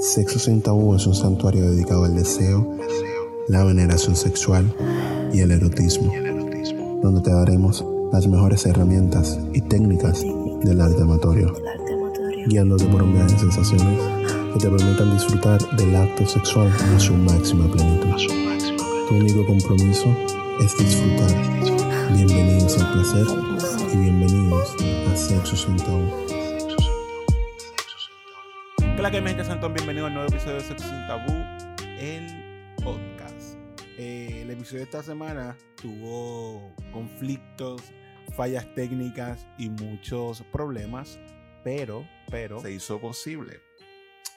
Sexo Sin Tabú es un santuario dedicado al deseo, la veneración sexual y el erotismo, donde te daremos las mejores herramientas y técnicas del arte amatorio, guiándote por un viaje de sensaciones que te permitan disfrutar del acto sexual a su máxima plenitud. Tu único compromiso es disfrutar. Bienvenidos al placer y bienvenidos a Sexo Sin Tabú. Hola que me gente Santón, bienvenido al nuevo episodio de Sexo Sin Tabú, el podcast. Eh, el episodio de esta semana tuvo conflictos, fallas técnicas y muchos problemas, pero, pero se hizo posible.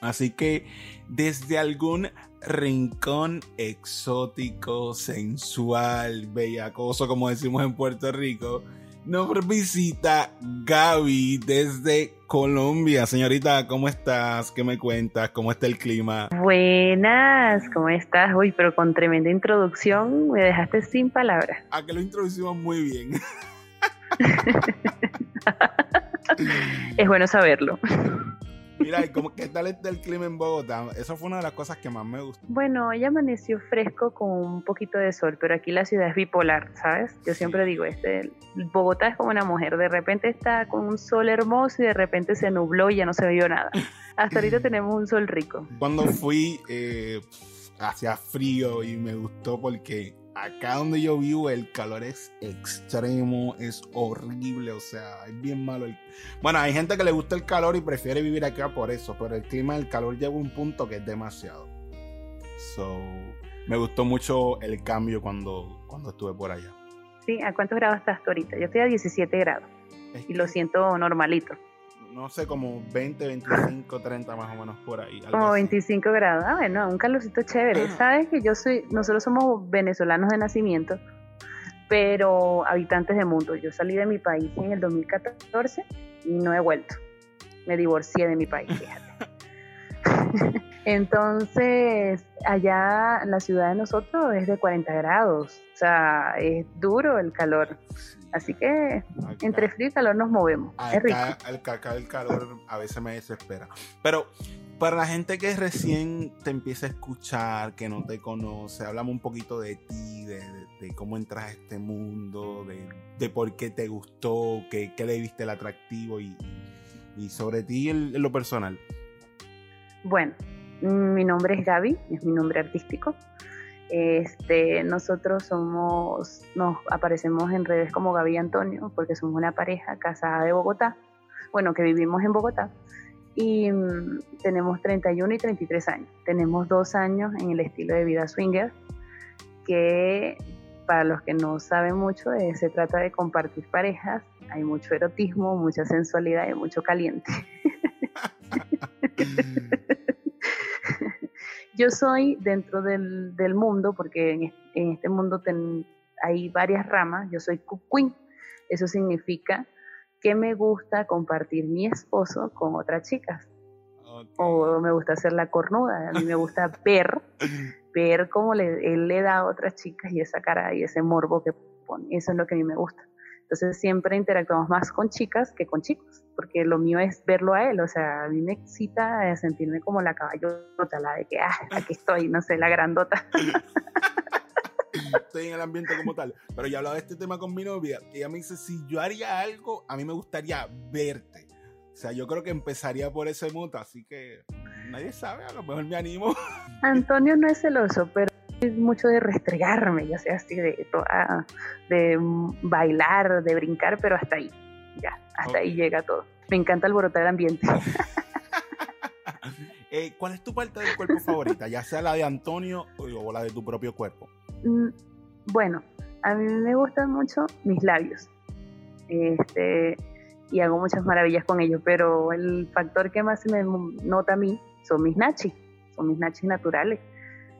Así que desde algún rincón exótico, sensual, bellacoso, como decimos en Puerto Rico, nos visita Gaby desde Colombia. Señorita, ¿cómo estás? ¿Qué me cuentas? ¿Cómo está el clima? Buenas, ¿cómo estás? Uy, pero con tremenda introducción me dejaste sin palabras. A que lo introducimos muy bien. es bueno saberlo. Mira, ¿qué tal está el clima en Bogotá? Eso fue una de las cosas que más me gustó. Bueno, ella amaneció fresco con un poquito de sol, pero aquí la ciudad es bipolar, ¿sabes? Yo siempre digo, este, Bogotá es como una mujer, de repente está con un sol hermoso y de repente se nubló y ya no se vio nada. Hasta ahorita tenemos un sol rico. Cuando fui, eh, hacía frío y me gustó porque acá donde yo vivo el calor es extremo, es horrible, o sea, es bien malo. Bueno, hay gente que le gusta el calor y prefiere vivir acá por eso, pero el clima del calor llega a un punto que es demasiado. So, me gustó mucho el cambio cuando, cuando estuve por allá. Sí, ¿a cuántos grados estás tú ahorita? Yo estoy a 17 grados y lo siento normalito no sé, como 20, 25, 30 más o menos por ahí. Como 25 grados. Ah, bueno, un calorcito chévere. Sabes que yo soy, nosotros somos venezolanos de nacimiento, pero habitantes del mundo. Yo salí de mi país en el 2014 y no he vuelto. Me divorcié de mi país, fíjate. Entonces, allá en la ciudad de nosotros es de 40 grados, o sea, es duro el calor. Así que entre frío y calor nos movemos. es rico. El, el calor a veces me desespera. Pero para la gente que recién te empieza a escuchar, que no te conoce, háblame un poquito de ti, de, cómo entras a este mundo, de, por qué te gustó, qué, le viste el atractivo y, sobre ti en lo personal. Bueno, mi nombre es Gaby, es mi nombre artístico. Este, nosotros somos, nos aparecemos en redes como Gaby y Antonio, porque somos una pareja casada de Bogotá, bueno, que vivimos en Bogotá, y mm, tenemos 31 y 33 años. Tenemos dos años en el estilo de vida swinger, que para los que no saben mucho, eh, se trata de compartir parejas, hay mucho erotismo, mucha sensualidad y mucho caliente. Yo soy dentro del, mundo, porque en, este mundo hay varias ramas, yo soy queen. Eso significa que me gusta compartir mi esposo con otras chicas. O me gusta hacer la cornuda, a mí me gusta ver, ver cómo él le da a otras chicas y esa cara y ese morbo que pone. Eso es lo que a mí me gusta. Entonces siempre interactuamos más con chicas que con chicos, porque lo mío es verlo a él, o sea, a mí me excita sentirme como la caballota, la de que, ah, aquí estoy, no sé, la grandota. estoy en el ambiente como tal, pero ya hablaba de este tema con mi novia, y ella me dice, si yo haría algo, a mí me gustaría verte. O sea, yo creo que empezaría por ese moto, así que nadie sabe, a lo mejor me animo. Antonio no es celoso, pero mucho de restregarme, ya sea así de, de bailar, de brincar, pero hasta ahí, ya, hasta ahí llega todo. Me encanta alborotar el ambiente. Eh, ¿Cuál es tu parte del cuerpo favorita? Ya sea la de Antonio o la de tu propio cuerpo. Mm, bueno, a mí me gustan mucho mis labios. Este, y hago muchas maravillas con ellos, pero el factor que más se me nota a mí son mis nachis, son mis nachis naturales.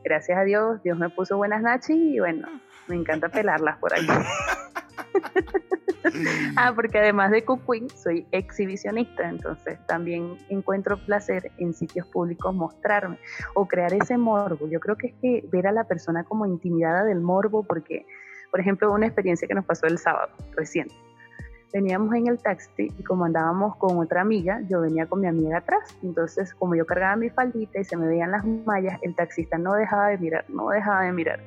Gracias a Dios, Dios me puso buenas nachis y bueno, me encanta pelarlas por ahí. ah, porque además de Cook soy exhibicionista, entonces también encuentro placer en sitios públicos mostrarme o crear ese morbo. Yo creo que es que ver a la persona como intimidada del morbo, porque, por ejemplo, una experiencia que nos pasó el sábado reciente. Veníamos en el taxi y como andábamos con otra amiga, yo venía con mi amiga atrás. Entonces, como yo cargaba mi faldita y se me veían las mallas, el taxista no dejaba de mirar, no dejaba de mirar.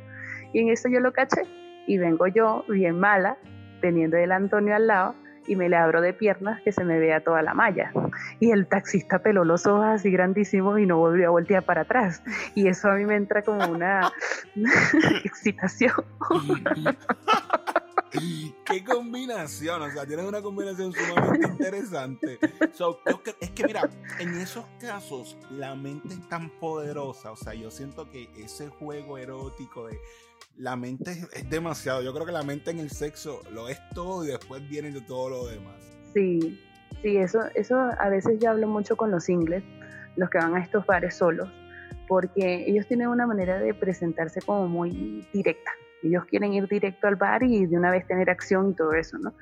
Y en eso yo lo caché y vengo yo bien mala teniendo el Antonio al lado y me le abro de piernas que se me vea toda la malla. Y el taxista peló los ojos así grandísimos y no volvió a voltear para atrás. Y eso a mí me entra como una excitación. Qué combinación, o sea, tienes una combinación sumamente interesante. es que mira, en esos casos la mente es tan poderosa, o sea, yo siento que ese juego erótico de la mente es, demasiado. Yo creo que la mente en el sexo lo es todo y después viene de todo lo demás. Sí, sí, eso, eso a veces yo hablo mucho con los ingles, los que van a estos bares solos, porque ellos tienen una manera de presentarse como muy directa. Ellos quieren ir directo al bar y de una vez tener acción y todo eso, ¿no?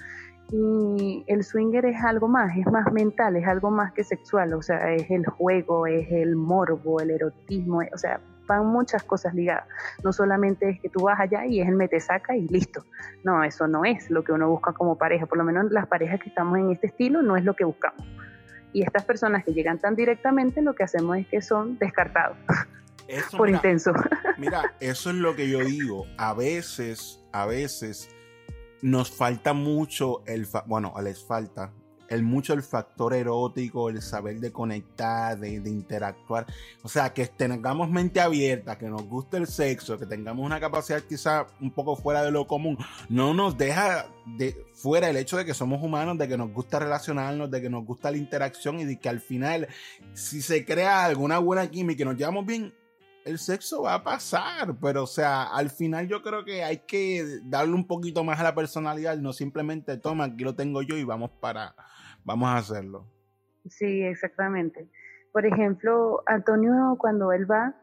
Y el swinger es algo más, es más mental, es algo más que sexual, o sea, es el juego, es el morbo, el erotismo, o sea, van muchas cosas ligadas. No solamente es que tú vas allá y es el mete saca y listo. No, eso no es lo que uno busca como pareja. Por lo menos las parejas que estamos en este estilo no es lo que buscamos. Y estas personas que llegan tan directamente, lo que hacemos es que son descartados. por intenso. mira, eso es lo que yo digo. A veces, a veces nos falta mucho el, bueno, les falta, el mucho el factor erótico, el saber de conectar, de, interactuar. O sea, que tengamos mente abierta, que nos guste el sexo, que tengamos una capacidad quizá un poco fuera de lo común, no nos deja de fuera el hecho de que somos humanos, de que nos gusta relacionarnos, de que nos gusta la interacción y de que al final, si se crea alguna buena química y nos llevamos bien, el sexo va a pasar, pero o sea, al final yo creo que hay que darle un poquito más a la personalidad, no simplemente toma, aquí lo tengo yo y vamos para, vamos a hacerlo. Sí, exactamente. Por ejemplo, Antonio cuando él va,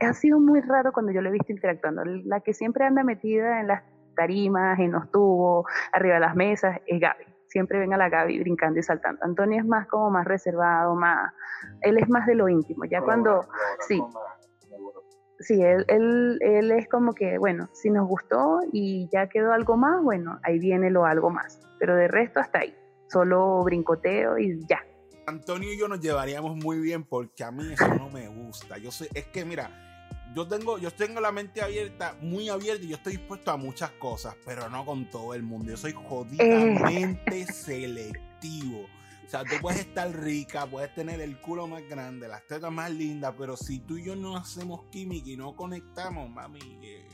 ha sido muy raro cuando yo lo he visto interactuando. La que siempre anda metida en las tarimas, en los tubos, arriba de las mesas, es Gaby. Siempre ven a la Gaby brincando y saltando. Antonio es más como más reservado, más, él es más de lo íntimo. Ya cuando, sí, sí, él, él, él es como que, bueno, si nos gustó y ya quedó algo más, bueno, ahí viene lo algo más. Pero de resto hasta ahí solo brincoteo y ya. Antonio y yo nos llevaríamos muy bien porque a mí eso no me gusta. Yo sé, es que mira, yo tengo, yo tengo la mente abierta, muy abierta y yo estoy dispuesto a muchas cosas, pero no con todo el mundo. Yo soy jodidamente eh. selectivo. O sea, tú puedes estar rica, puedes tener el culo más grande, las tetas más lindas, pero si tú y yo no hacemos química y no conectamos, mami, eh,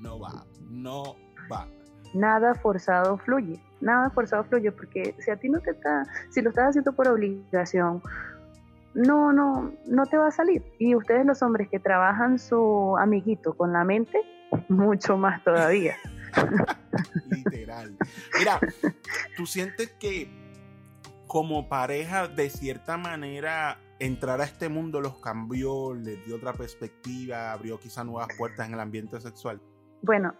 no va, no va nada forzado fluye, nada forzado fluye, porque si a ti no te está, si lo estás haciendo por obligación, no, no, no te va a salir. Y ustedes los hombres que trabajan su amiguito con la mente, mucho más todavía. Literal. Mira, tú sientes que como pareja, de cierta manera, entrar a este mundo los cambió, les dio otra perspectiva, abrió quizá nuevas puertas en el ambiente sexual. Bueno,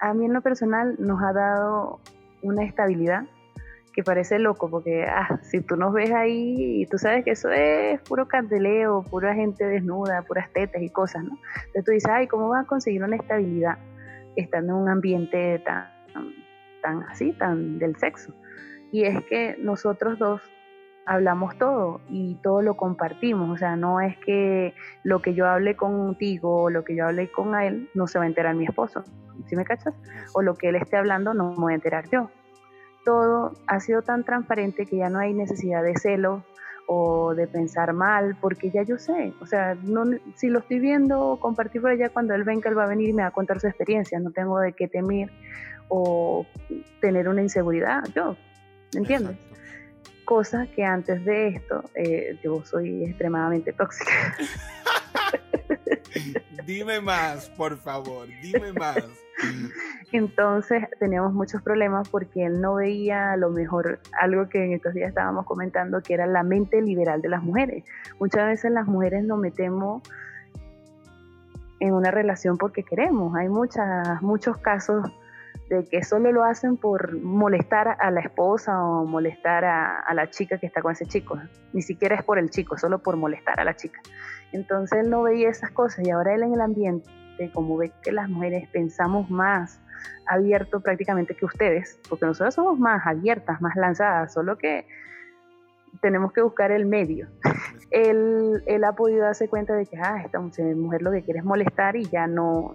a mí en lo personal nos ha dado una estabilidad que parece loco, porque ah, si tú nos ves ahí tú sabes que eso es puro candeleo, pura gente desnuda, puras tetas y cosas, ¿no? Entonces tú dices, ay, ¿cómo vas a conseguir una estabilidad estando en un ambiente tan, tan así, tan del sexo? Y es que nosotros dos hablamos todo y todo lo compartimos, o sea, no es que lo que yo hable contigo o lo que yo hable con él no se va a enterar mi esposo, ¿sí me cachas? O lo que él esté hablando no me voy a enterar yo. todo ha sido tan transparente que ya no hay necesidad de celo o de pensar mal, porque ya yo sé, o sea, no, si lo estoy viendo compartir por allá, cuando él venga, él va a venir y me va a contar su experiencia, no tengo de qué temer o tener una inseguridad, yo, ¿me entiendes? Cosa que antes de esto eh, yo soy extremadamente tóxica. dime más, por favor, dime más. Entonces teníamos muchos problemas porque él no veía a lo mejor algo que en estos días estábamos comentando, que era la mente liberal de las mujeres. Muchas veces las mujeres nos metemos en una relación porque queremos. Hay muchas, muchos casos de que solo lo hacen por molestar a la esposa o molestar a, la chica que está con ese chico. Ni siquiera es por el chico, solo por molestar a la chica. Entonces él no veía esas cosas y ahora él en el ambiente, como ve que las mujeres pensamos más abierto prácticamente que ustedes, porque nosotros somos más abiertas, más lanzadas, solo que tenemos que buscar el medio. él, él ha podido darse cuenta de que, ah, esta mujer lo que quiere es molestar y ya no.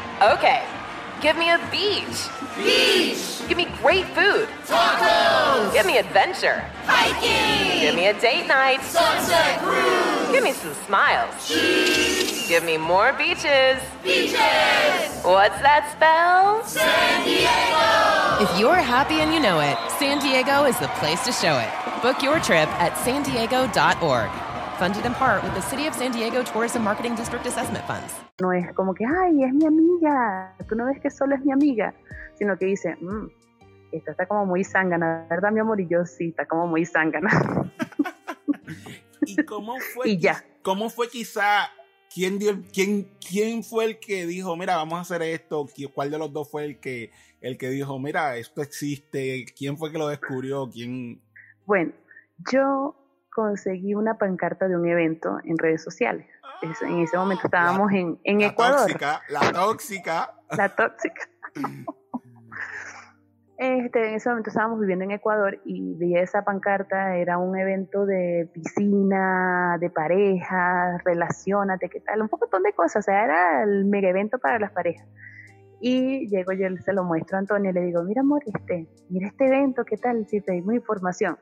Okay. Give me a beach. Beach. Give me great food. Tacos. Give me adventure. Hiking. Give me a date night. Sunset cruise. Give me some smiles. Cheese. Give me more beaches. Beaches. What's that spell? San Diego. If you're happy and you know it, San Diego is the place to show it. Book your trip at san diego.org. Funded in part with the City of San Diego Tourism Marketing District Assessment Funds. No es como que, ay, es mi amiga. Tú no ves que solo es mi amiga, sino que dice, mmm, esta está como muy zángana, ¿verdad, mi amor? Y yo sí, está como muy zángana. ¿Y cómo fue? y ya. ¿Cómo fue quizá? ¿Quién, dio, quién, ¿Quién fue el que dijo, mira, vamos a hacer esto? ¿Cuál de los dos fue el que, el que dijo, mira, esto existe? ¿Quién fue que lo descubrió? ¿Quién? Bueno, yo conseguí una pancarta de un evento en redes sociales. en ese momento estábamos la, en, en la Ecuador. Tóxica, la tóxica. La tóxica. Este, en ese momento estábamos viviendo en Ecuador y vi esa pancarta, era un evento de piscina, de parejas, relacionate, qué tal, un montón de cosas, o sea, era el mega evento para las parejas. Y llego yo, se lo muestro a Antonio y le digo, mira amor, este, mira este evento, qué tal, si pedimos información.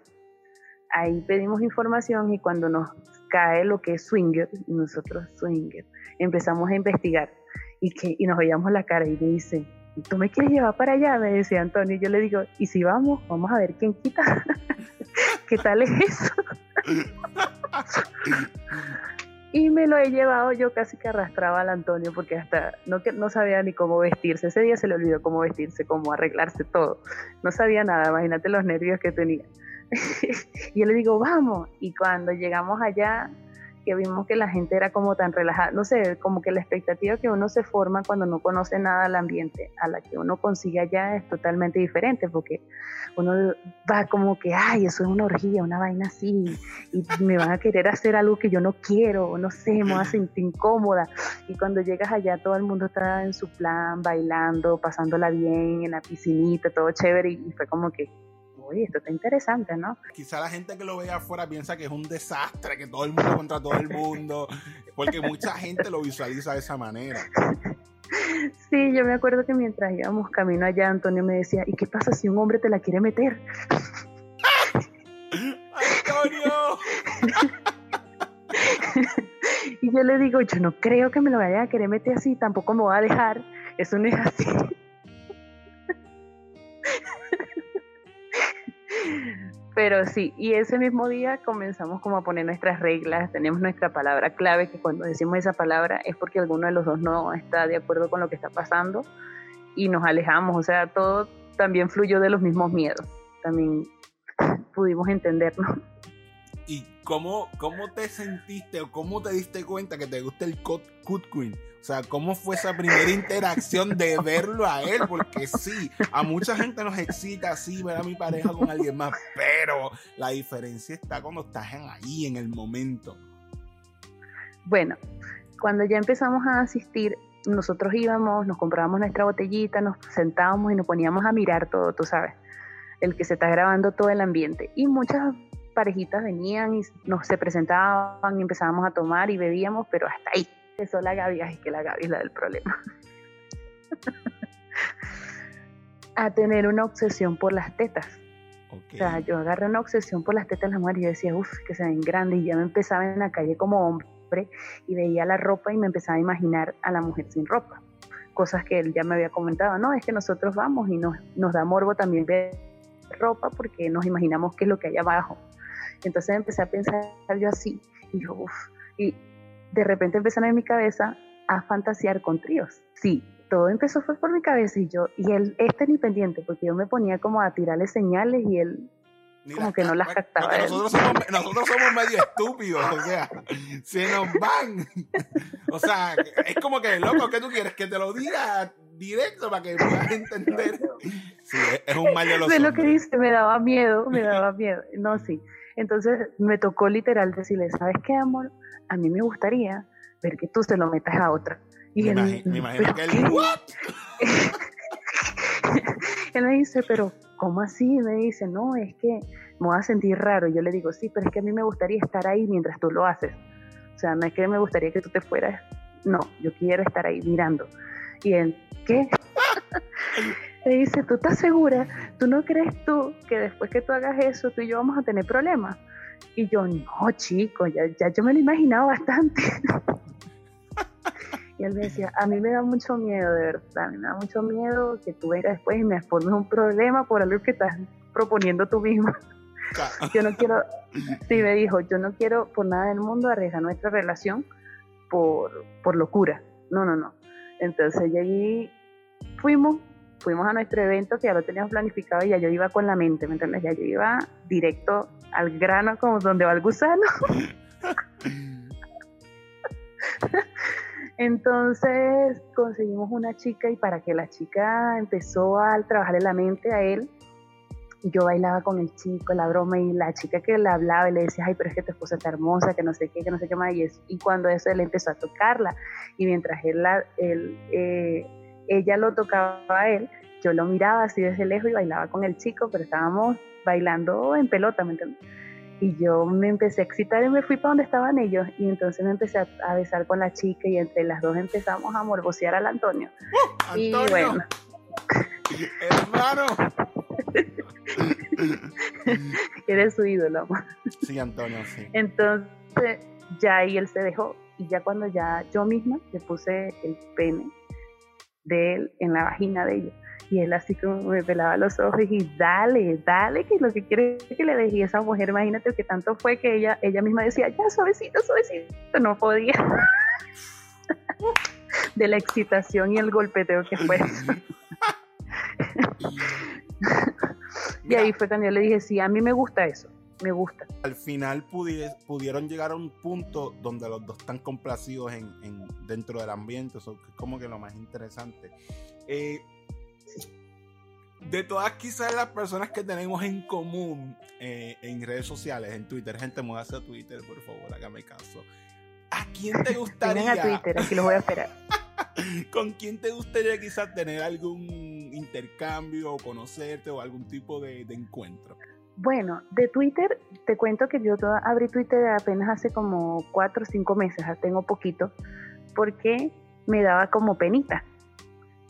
Ahí pedimos información y cuando nos cae lo que es swinger, nosotros swinger, empezamos a investigar y, que, y nos veíamos la cara y me dice, ¿tú me quieres llevar para allá? Me decía Antonio. Y yo le digo, ¿y si vamos? Vamos a ver quién quita. ¿Qué tal es eso? y me lo he llevado, yo casi que arrastraba al Antonio porque hasta no, no sabía ni cómo vestirse. Ese día se le olvidó cómo vestirse, cómo arreglarse todo. No sabía nada, imagínate los nervios que tenía. Y yo le digo, vamos. Y cuando llegamos allá, que vimos que la gente era como tan relajada, no sé, como que la expectativa que uno se forma cuando no conoce nada del ambiente a la que uno consigue allá es totalmente diferente, porque uno va como que, ay, eso es una orgía, una vaina así, y me van a querer hacer algo que yo no quiero, no sé, me voy a sentir incómoda. Y cuando llegas allá todo el mundo está en su plan, bailando, pasándola bien, en la piscinita, todo chévere, y fue como que, oye, esto está interesante, ¿no? Quizá la gente que lo ve afuera piensa que es un desastre, que todo el mundo contra todo el mundo, porque mucha gente lo visualiza de esa manera. Sí, yo me acuerdo que mientras íbamos camino allá, Antonio me decía, ¿y qué pasa si un hombre te la quiere meter? ¡Antonio! y yo le digo, yo no creo que me lo vaya a querer meter así, tampoco me voy a dejar, eso no es así. Pero sí, y ese mismo día comenzamos como a poner nuestras reglas, tenemos nuestra palabra clave, que cuando decimos esa palabra es porque alguno de los dos no está de acuerdo con lo que está pasando y nos alejamos, o sea, todo también fluyó de los mismos miedos, también pudimos entendernos. ¿Y ¿cómo, ¿cómo te sentiste o cómo te diste cuenta que te gusta el Cut, Queen? O sea, ¿cómo fue esa primera interacción de verlo a él? Porque sí, a mucha gente nos excita así ver a mi pareja con alguien más, pero la diferencia está cuando estás ahí en el momento. Bueno, cuando ya empezamos a asistir, nosotros íbamos, nos comprábamos nuestra botellita, nos sentábamos y nos poníamos a mirar todo, tú sabes, el que se está grabando todo el ambiente. Y muchas parejitas venían y nos se presentaban y empezábamos a tomar y bebíamos, pero hasta ahí. Eso la Gaby, ay, que la Gaby es la del problema. a tener una obsesión por las tetas. O sea, yo agarré una obsesión por las tetas de la mujer y yo decía, uff, que se ven grandes. Y ya me empezaba en la calle como hombre y veía la ropa y me empezaba a imaginar a la mujer sin ropa. Cosas que él ya me había comentado, no, es que nosotros vamos y nos, nos da morbo también ver ropa porque nos imaginamos qué es lo que hay abajo. Entonces empecé a pensar yo así y yo, uff, y de repente empezaron en mi cabeza a fantasear con tríos. Sí, todo empezó fue por mi cabeza y yo, y él, este ni pendiente, porque yo me ponía como a tirarle señales y él como que no las captaba. Nosotros somos, nosotros somos medio estúpidos, o sea, se nos van. O sea, es como que, loco, ¿qué tú quieres? Que te lo diga directo para que puedas entender. Sí, es un mal de los lo que dice, me daba miedo, me daba miedo. No, sí. Entonces me tocó literal decirle, ¿sabes qué, amor? A mí me gustaría ver que tú se lo metas a otra. Y me, él, me imagino que él, él me dice, pero ¿cómo así? Me dice, no, es que me voy a sentir raro. Y yo le digo, sí, pero es que a mí me gustaría estar ahí mientras tú lo haces. O sea, no es que me gustaría que tú te fueras. No, yo quiero estar ahí mirando. Y él, ¿qué? le dice, ¿tú estás segura? ¿Tú no crees tú que después que tú hagas eso, tú y yo vamos a tener problemas? Y yo, no, chico, ya, ya yo me lo he bastante. Y él me decía, a mí me da mucho miedo, de verdad, me da mucho miedo que tú vengas después y me formes un problema por algo que estás proponiendo tú mismo. yo no quiero, sí me dijo, yo no quiero por nada del mundo arriesgar nuestra relación por, por locura. No, no, no. Entonces llegué, fuimos, fuimos a nuestro evento que ya lo teníamos planificado y ya yo iba con la mente, ¿me entiendes? Ya yo iba directo al grano como donde va el gusano. Entonces conseguimos una chica y para que la chica empezó a trabajarle la mente a él, yo bailaba con el chico, la broma, y la chica que le hablaba y le decía, ay, pero es que tu esposa está hermosa, que no sé qué, que no sé qué más, y, y cuando eso él empezó a tocarla, y mientras él, él eh, ella lo tocaba a él, yo lo miraba así desde lejos y bailaba con el chico, pero estábamos bailando en pelota, ¿me entiendes? Y yo me empecé a excitar y me fui para donde estaban ellos. Y entonces me empecé a, besar con la chica y entre las dos empezamos a morbosear al Antonio. ¡Uh, y bueno. Hermano. Eres su ídolo. Sí, Antonio, sí. Entonces ya ahí él se dejó. Y ya cuando ya yo misma le puse el pene de él en la vagina de ellos y él así como me pelaba los ojos y dale, dale, que lo que quiere es que le dejé a esa mujer, imagínate que tanto fue que ella, ella misma decía, ya suavecito, suavecito, no podía. de la excitación y el golpeteo que fue. y ahí fue cuando yo le dije, sí, a mí me gusta eso, me gusta. Al final pudieron llegar a un punto donde los dos están complacidos en, dentro del ambiente, eso es como que lo más interesante. Eh, de todas quizás las personas que tenemos en común eh, en redes sociales, en Twitter, gente, muévase a Twitter, por favor, hágame caso. ¿A quién te gustaría? a Twitter, aquí los voy a esperar. ¿Con quién te gustaría quizás tener algún intercambio o conocerte o algún tipo de, de encuentro? Bueno, de Twitter, te cuento que yo abrí Twitter apenas hace como cuatro o cinco meses, tengo poquito, porque me daba como penita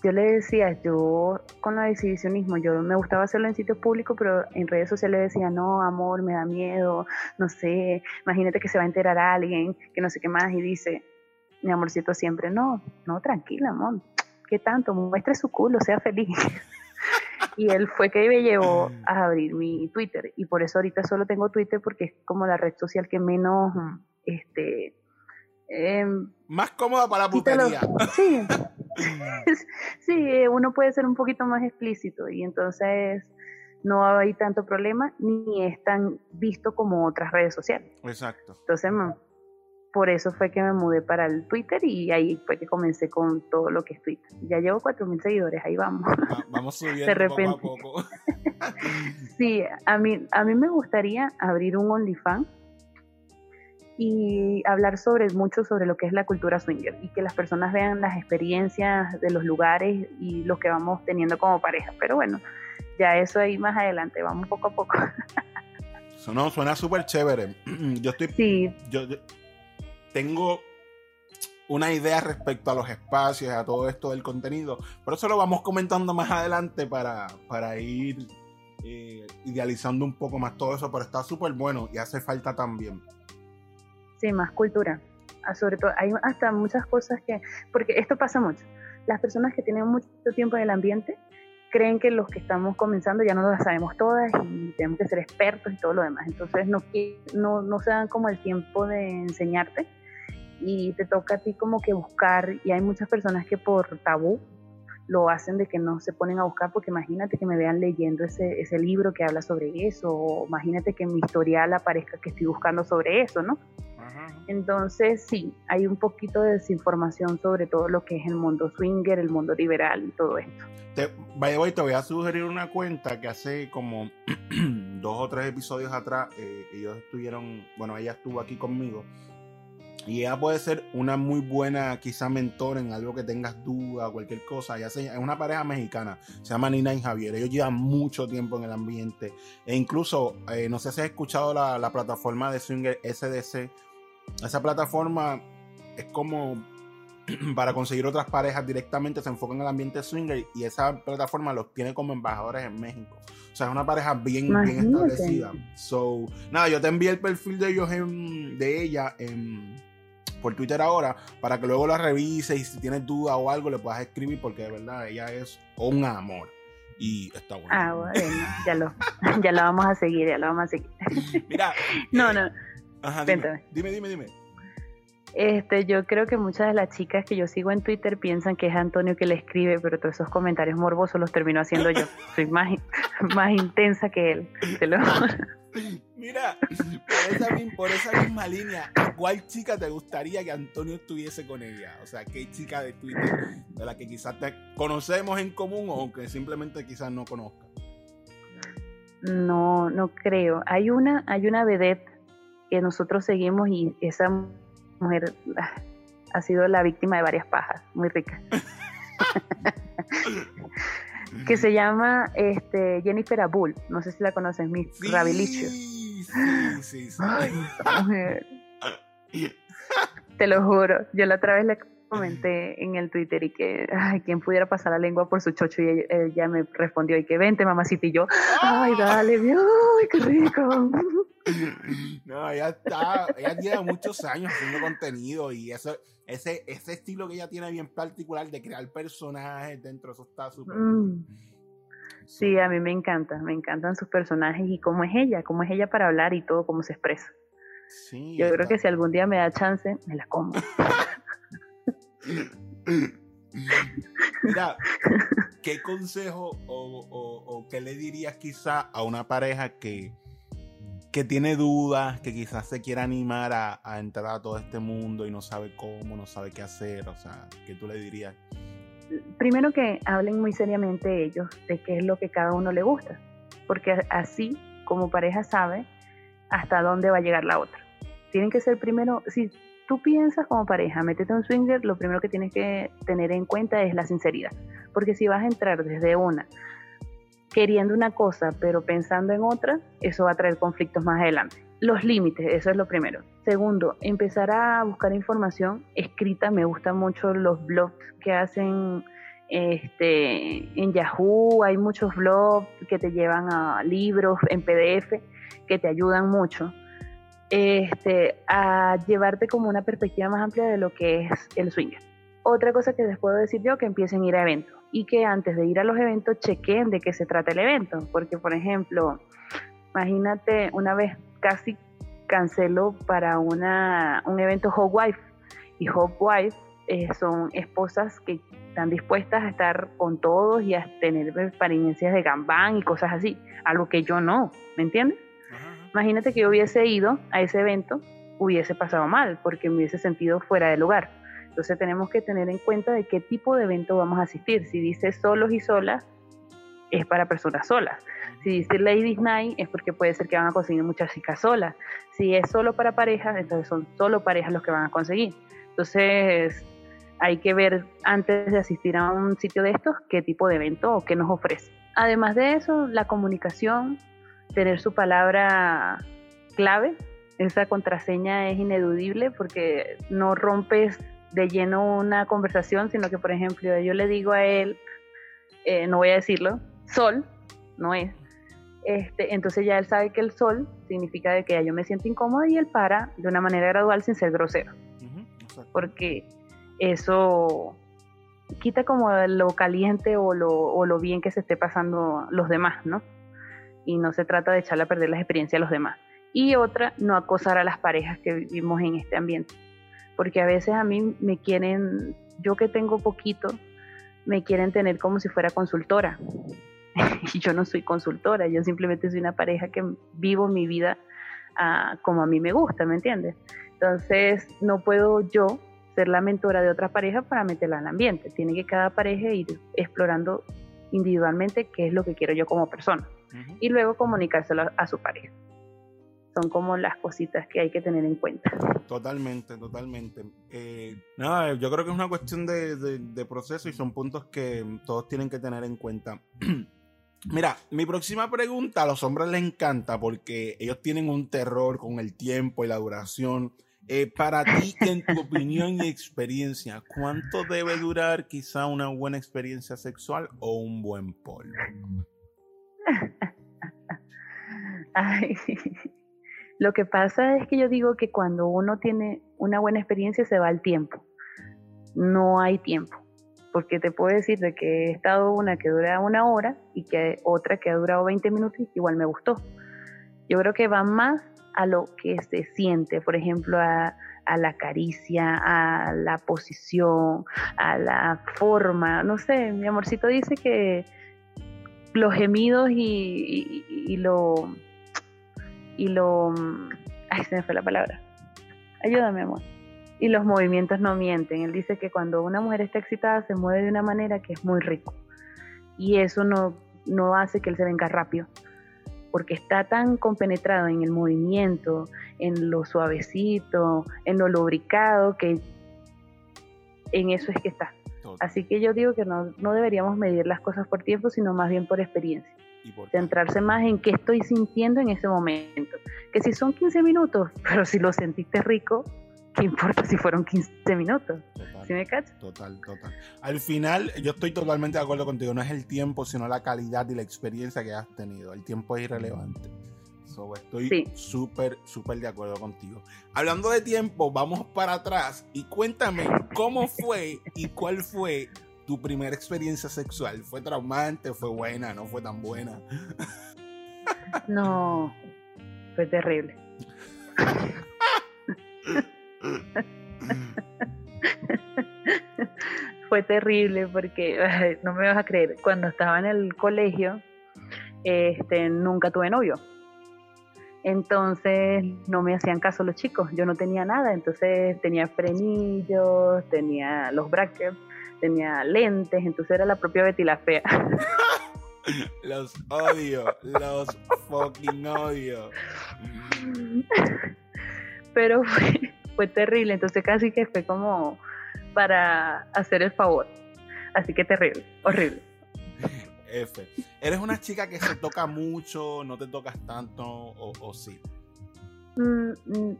yo le decía, yo con la exhibicionismo, yo me gustaba hacerlo en sitios públicos, pero en redes sociales decía, no, amor, me da miedo, no sé, imagínate que se va a enterar alguien, que no sé qué más, y dice, mi amorcito siempre, no, no, tranquila, amor, ¿qué tanto? Muestre su culo, sea feliz. y él fue que me llevó a abrir mi Twitter, y por eso ahorita solo tengo Twitter porque es como la red social que menos, este... Em, más cómoda para la putería. Sí, sí, uno puede ser un poquito más explícito y entonces no hay tanto problema ni es tan visto como otras redes sociales. Exacto. Entonces, por eso fue que me mudé para el Twitter y ahí fue que comencé con todo lo que es Twitter. Ya llevo 4.000 seguidores, ahí vamos. vamos subiendo de repente. poco a poco. sí, a mí, a mí me gustaría abrir un OnlyFans y hablar sobre mucho sobre lo que es la cultura swinger y que las personas vean las experiencias de los lugares y lo que vamos teniendo como pareja. Pero bueno, ya eso ahí más adelante, vamos poco a poco. Eso no, suena súper chévere. Yo estoy. Sí. Yo, tengo una idea respecto a los espacios, a todo esto del contenido, pero eso lo vamos comentando más adelante para, para ir eh, idealizando un poco más todo eso, pero está súper bueno y hace falta también. Sí, más cultura. Ah, sobre todo, hay hasta muchas cosas que, porque esto pasa mucho. Las personas que tienen mucho tiempo en el ambiente creen que los que estamos comenzando ya no lo sabemos todas y tenemos que ser expertos y todo lo demás. Entonces no, no, no se dan como el tiempo de enseñarte y te toca a ti como que buscar y hay muchas personas que por tabú lo hacen de que no se ponen a buscar porque imagínate que me vean leyendo ese, ese libro que habla sobre eso o imagínate que en mi historial aparezca que estoy buscando sobre eso, ¿no? Entonces, sí, hay un poquito de desinformación sobre todo lo que es el mundo swinger, el mundo liberal y todo esto. Te, voy, te voy a sugerir una cuenta que hace como dos o tres episodios atrás, eh, ellos estuvieron, bueno, ella estuvo aquí conmigo. Y ella puede ser una muy buena, quizá mentor en algo que tengas duda, cualquier cosa. Ella es una pareja mexicana, se llama Nina y Javier. Ellos llevan mucho tiempo en el ambiente. E incluso, eh, no sé si has escuchado la, la plataforma de Swinger SDC esa plataforma es como para conseguir otras parejas directamente, se enfoca en el ambiente swinger y esa plataforma los tiene como embajadores en México. O sea, es una pareja bien, bien establecida. So, nada, yo te envié el perfil de ellos de ella por Twitter ahora para que luego la revises y si tienes duda o algo le puedas escribir porque de verdad ella es un amor. Y está bueno. Ah, bueno, ya lo, ya lo vamos a seguir, ya lo vamos a seguir. Mira. no, no. Ajá, dime, dime, dime, dime. Este, yo creo que muchas de las chicas que yo sigo en Twitter piensan que es Antonio que le escribe, pero todos esos comentarios morbosos los termino haciendo yo. Soy más, más intensa que él, te lo Mira, por esa, por esa, misma línea, ¿cuál chica te gustaría que Antonio estuviese con ella? O sea, ¿qué chica de Twitter de la que quizás te conocemos en común o que simplemente quizás no conozca? No, no creo. Hay una, hay una vedette que nosotros seguimos y esa mujer ah, ha sido la víctima de varias pajas, muy rica. que se llama este, Jennifer Abul, no sé si la conoces, Miss sí, Sí, sí, sí. mujer. Te lo juro, yo la otra vez le comenté en el Twitter y que, ay, quien pudiera pasar la lengua por su chocho y ella, me respondió y que vente mamacita y yo, ay, dale, ay, qué rico. No, ella está, ella lleva muchos años haciendo contenido y eso, ese, ese estilo que ella tiene bien particular de crear personajes dentro, eso está súper. Mm. Sí, a mí me encanta, me encantan sus personajes y cómo es ella, cómo es ella para hablar y todo, cómo se expresa. Sí, Yo creo que si algún día me da chance, me la como. Mira, ¿qué consejo o, o, qué le dirías quizá a una pareja que, que tiene dudas, que quizás se quiera animar a, entrar a todo este mundo y no sabe cómo, no sabe qué hacer? O sea, ¿qué tú le dirías? Primero que hablen muy seriamente ellos de qué es lo que cada uno le gusta, porque así como pareja sabe hasta dónde va a llegar la otra. Tienen que ser primero, si tú piensas como pareja, métete un swinger, lo primero que tienes que tener en cuenta es la sinceridad, porque si vas a entrar desde una queriendo una cosa pero pensando en otra, eso va a traer conflictos más adelante. Los límites, eso es lo primero. Segundo, empezar a buscar información escrita. Me gustan mucho los blogs que hacen este, en Yahoo. Hay muchos blogs que te llevan a libros en PDF que te ayudan mucho este, a llevarte como una perspectiva más amplia de lo que es el swinger. Otra cosa que les puedo decir yo, que empiecen a ir a eventos y que antes de ir a los eventos chequen de qué se trata el evento. Porque, por ejemplo, imagínate, una vez casi canceló para una, un evento Hot Wife. Y Hot Wife eh, son esposas que están dispuestas a estar con todos y a tener experiencias de gambán y cosas así. Algo que yo no, ¿me entiendes? Imagínate que yo hubiese ido a ese evento, hubiese pasado mal, porque me hubiese sentido fuera de lugar. Entonces tenemos que tener en cuenta de qué tipo de evento vamos a asistir. Si dice solos y solas, es para personas solas. Si dice Ladies Night, es porque puede ser que van a conseguir muchas chicas solas. Si es solo para parejas, entonces son solo parejas los que van a conseguir. Entonces hay que ver antes de asistir a un sitio de estos qué tipo de evento o qué nos ofrece. Además de eso, la comunicación, tener su palabra clave, esa contraseña es ineludible porque no rompes de lleno una conversación, sino que, por ejemplo, yo le digo a él, eh, no voy a decirlo, sol, no es. Este, entonces ya él sabe que el sol significa de que ya yo me siento incómoda y él para de una manera gradual sin ser grosero. porque eso quita como lo caliente o lo, o lo bien que se esté pasando los demás, ¿no? Y no se trata de echarle a perder las experiencias a los demás. Y otra, no acosar a las parejas que vivimos en este ambiente. Porque a veces a mí me quieren, yo que tengo poquito, me quieren tener como si fuera consultora. y yo no soy consultora, yo simplemente soy una pareja que vivo mi vida ah, como a mí me gusta, ¿me entiendes? Entonces, no puedo yo ser la mentora de otra pareja para meterla al ambiente. Tiene que cada pareja ir explorando individualmente qué es lo que quiero yo como persona y luego comunicárselo a su pareja. Son como las cositas que hay que tener en cuenta. Totalmente, totalmente. Eh, nada, yo creo que es una cuestión de, de proceso y son puntos que todos tienen que tener en cuenta. Mira, mi próxima pregunta a los hombres les encanta porque ellos tienen un terror con el tiempo y la duración. Eh, para ti, en tu opinión y experiencia, ¿cuánto debe durar quizá una buena experiencia sexual o un buen polvo? Ay, lo que pasa es que yo digo que cuando uno tiene una buena experiencia se va el tiempo. No hay tiempo porque te puedo decir de que he estado una que dura una hora y que otra que ha durado 20 minutos y igual me gustó. Yo creo que va más a lo que se siente, por ejemplo, a, la caricia, a la posición, a la forma, no sé, mi amorcito dice que los gemidos y, y lo... Y lo... Ay, se me fue la palabra. Ayúdame, amor y los movimientos no mienten. Él dice que cuando una mujer está excitada se mueve de una manera que es muy rico. Y eso no, no hace que él se venga rápido, porque está tan compenetrado en el movimiento, en lo suavecito, en lo lubricado, que en eso es que está. Así que yo digo que no, no, deberíamos medir las cosas por tiempo, sino más bien por experiencia. Centrarse más en qué estoy sintiendo en ese momento. Que si son 15 minutos, pero si lo sentiste rico, ¿qué importa si fueron 15 minutos? Total, ¿Sí me cachas? Total, total. Al final, yo estoy totalmente de acuerdo contigo. No es el tiempo, sino la calidad y la experiencia que has tenido. El tiempo es irrelevante. estoy súper, súper de acuerdo contigo. Hablando de tiempo, vamos para atrás y cuéntame cómo fue y cuál fue tu primera experiencia sexual. ¿Fue traumante? ¿Fue buena? ¿No fue tan buena? No, fue terrible. Fue terrible porque, no me vas a creer, cuando estaba en el colegio, este, nunca tuve novio. Entonces no me hacían caso los chicos, yo no tenía nada, entonces tenía frenillos, tenía los brackets, tenía lentes, entonces era la propia Betty la fea. los odio, los fucking odio. Pero fue, fue terrible, entonces casi que fue como para hacer el favor. Así que terrible, horrible. F. ¿Eres una chica que se toca mucho, no te tocas tanto o, sí? Mm, mm.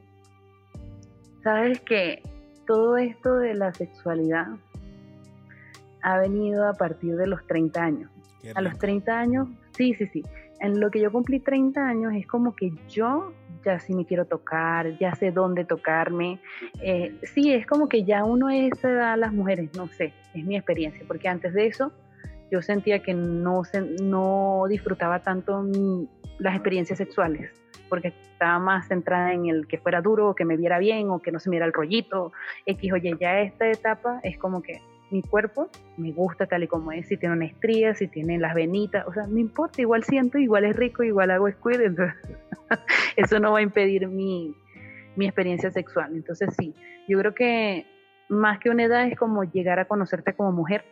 Sabes que todo esto de la sexualidad ha venido a partir de los 30 años. A los 30 años, sí, sí, sí. En lo que yo cumplí 30 años es como que yo ya sí me quiero tocar, ya sé dónde tocarme. Eh, sí, es como que ya uno es a las mujeres, no sé, es mi experiencia, porque antes de eso yo sentía que no, no disfrutaba tanto las experiencias sexuales, porque estaba más centrada en el que fuera duro, o que me viera bien, o que no se me viera el rollito, X, oye, ya esta etapa es como que mi cuerpo, me gusta tal y como es, si tiene una estría, si tiene las venitas, o sea, no importa, igual siento, igual es rico, igual hago squid, entonces eso no va a impedir mi, mi experiencia sexual. Entonces sí, yo creo que más que una edad es como llegar a conocerte como mujer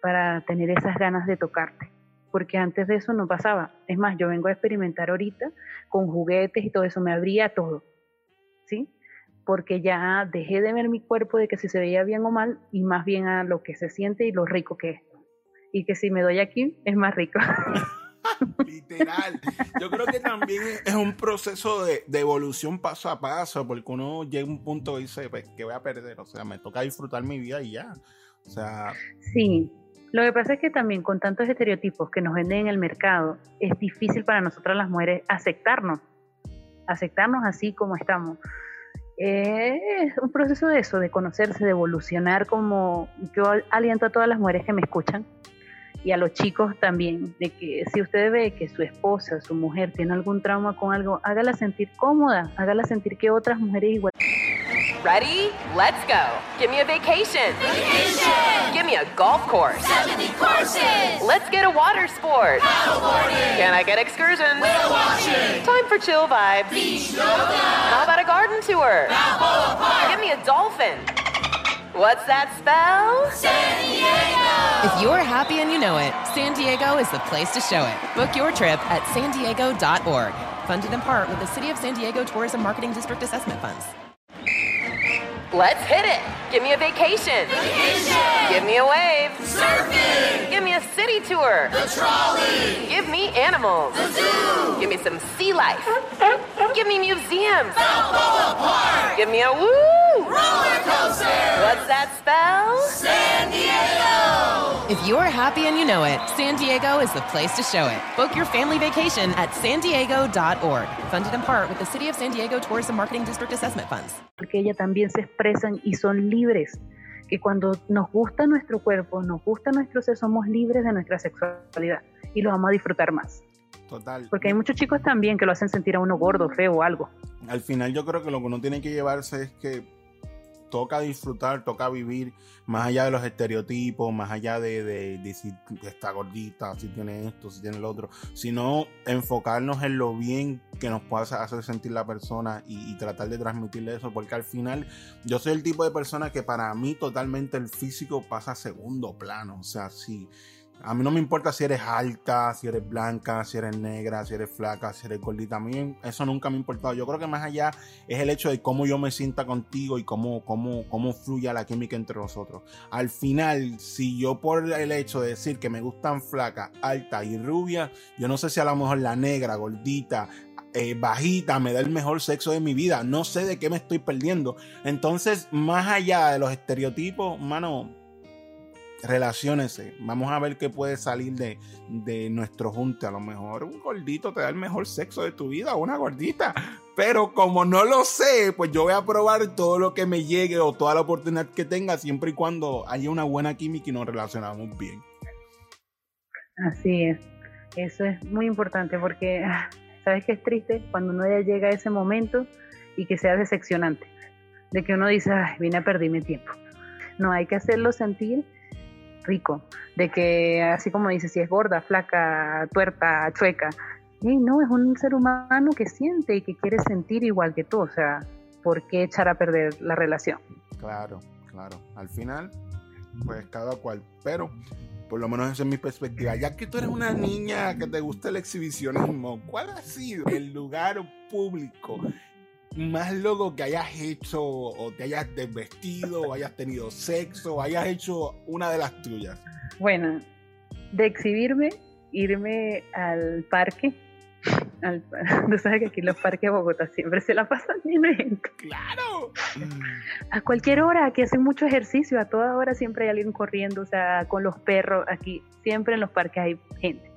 para tener esas ganas de tocarte, porque antes de eso no pasaba. Es más, yo vengo a experimentar ahorita con juguetes y todo eso, me abría todo, ¿sí? Porque ya dejé de ver mi cuerpo de que si se veía bien o mal y más bien a lo que se siente y lo rico que es. Y que si me doy aquí es más rico. Literal. Yo creo que también es un proceso de, de, evolución paso a paso, porque uno llega a un punto y dice, pues, que voy a perder? O sea, me toca disfrutar mi vida y ya. O sea... Sí, lo que pasa es que también con tantos estereotipos que nos venden en el mercado, es difícil para nosotras las mujeres aceptarnos, aceptarnos así como estamos. Es un proceso de eso, de conocerse, de evolucionar como yo aliento a todas las mujeres que me escuchan y a los chicos también, de que si usted ve que su esposa, su mujer tiene algún trauma con algo, hágala sentir cómoda, hágala sentir que otras mujeres igual. Ready? Let's go. Give me a vacation. Vacation. Give me a golf course. 70 courses. Let's get a water sport. Paddleboarding. Can I get excursions? Whale watching. Time for chill vibes. Beach yoga. How about a garden tour? Balboa Park. Give me a dolphin. What's that spell? San Diego. If you're happy and you know it, San Diego is the place to show it. Book your trip at san diego.org. Funded in part with the City of San Diego Tourism Marketing District Assessment Funds. Let's hit it. Give me a vacation. Vacation. Give me a wave. Surfing. Give me a city tour. The trolley. Give me animals. The zoo. Give me some sea life. Give me museums. Balboa Park. Give me a woo. Roller coaster. What's that spell? San Diego. If you're happy and you know it, San Diego is the place to show it. Book your family vacation at san diego.org. Funded in part with the City of San Diego Tourism Marketing District Assessment Funds. Porque ellas también se expresan y son libres. Que cuando nos gusta nuestro cuerpo, nos gusta nuestro ser, somos libres de nuestra sexualidad y lo vamos a disfrutar más. Total. Porque hay muchos chicos también que lo hacen sentir a uno gordo, feo o algo. Al final yo creo que lo que uno tiene que llevarse es que toca disfrutar, toca vivir más allá de los estereotipos, más allá de, de, de, si está gordita, si tiene esto, si tiene lo otro, sino enfocarnos en lo bien que nos puede hacer sentir la persona y, tratar de transmitirle eso, porque al final yo soy el tipo de persona que para mí totalmente el físico pasa a segundo plano, o sea, si... A mí no me importa si eres alta, si eres blanca, si eres negra, si eres flaca, si eres gordita. A mí eso nunca me ha importado. Yo creo que más allá es el hecho de cómo yo me sienta contigo y cómo, cómo, cómo fluya la química entre nosotros. Al final, si yo por el hecho de decir que me gustan flaca, alta y rubia, yo no sé si a lo mejor la negra, gordita, eh, bajita me da el mejor sexo de mi vida. No sé de qué me estoy perdiendo. Entonces, más allá de los estereotipos, mano, relaciónense. Vamos a ver qué puede salir de, de, nuestro junte. A lo mejor un gordito te da el mejor sexo de tu vida, una gordita. Pero como no lo sé, pues yo voy a probar todo lo que me llegue o toda la oportunidad que tenga, siempre y cuando haya una buena química y nos relacionamos bien. Así es. Eso es muy importante porque, ¿sabes qué es triste? Cuando uno ya llega a ese momento y que sea decepcionante. De que uno dice, vine a perder mi tiempo. No, hay que hacerlo sentir rico, de que así como dice, si es gorda, flaca, tuerta, chueca, y no, es un ser humano que siente y que quiere sentir igual que tú, o sea, ¿por qué echar a perder la relación? Claro, claro, al final, pues cada cual, pero por lo menos esa es mi perspectiva, ya que tú eres una niña que te gusta el exhibicionismo, ¿cuál ha sido el lugar público más loco que hayas hecho o te hayas desvestido o hayas tenido sexo o hayas hecho una de las tuyas? Bueno, de exhibirme, irme al parque. Al, tú sabes que aquí los parques de Bogotá siempre se la pasan lleno de gente. ¡Claro! A cualquier hora, aquí hacen mucho ejercicio, a toda hora siempre hay alguien corriendo, o sea, con los perros, aquí siempre en los parques hay gente.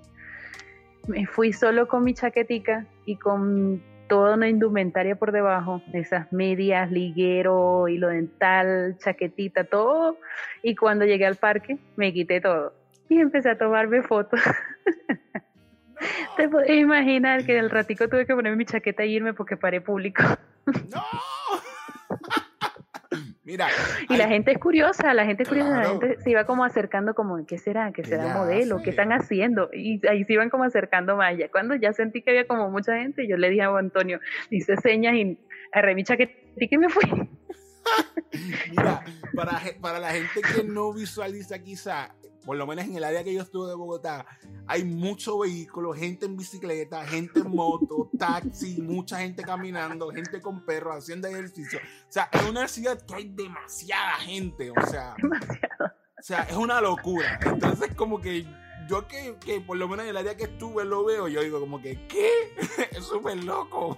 Me fui solo con mi chaquetica y con toda una indumentaria por debajo, esas medias, liguero, hilo dental, chaquetita, todo. Y cuando llegué al parque, me quité todo. Y empecé a tomarme fotos. Te puedes imaginar que el ratico tuve que ponerme mi chaqueta y irme porque paré público. ¡No! Mira. Y la gente es curiosa, la gente es curiosa, la gente se iba como acercando como, ¿qué será? ¿Qué ¿Qué será modelo? ¿Qué están haciendo? Y ahí se iban como acercando más. Ya cuando ya sentí que había como mucha gente, yo le dije a Antonio, hice señas y agarré mi chaquetita y me fui. Mira, para la gente que no visualiza quizá, por lo menos en el área que yo estuve de Bogotá, hay muchos vehículos, gente en bicicleta, gente en moto, taxi, mucha gente caminando, gente con perros haciendo ejercicio. O sea, es una ciudad que hay demasiada gente, o sea, Demasiado. o sea, es una locura. Entonces, como que yo que, que por lo menos en el área que estuve lo veo, yo digo como que, ¿qué? es súper loco.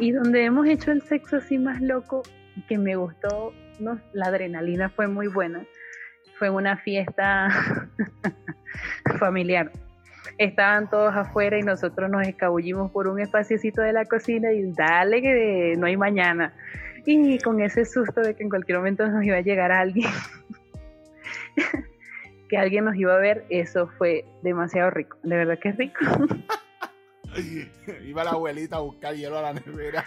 Y donde hemos hecho el sexo así más loco, que me gustó, no, la adrenalina fue muy buena, fue una fiesta familiar. Estaban todos afuera y nosotros nos escabullimos por un espaciocito de la cocina y dale que no hay mañana. Y con ese susto de que en cualquier momento nos iba a llegar alguien, que alguien nos iba a ver, eso fue demasiado rico. De verdad que es rico. Iba la abuelita a buscar hielo a la nevera.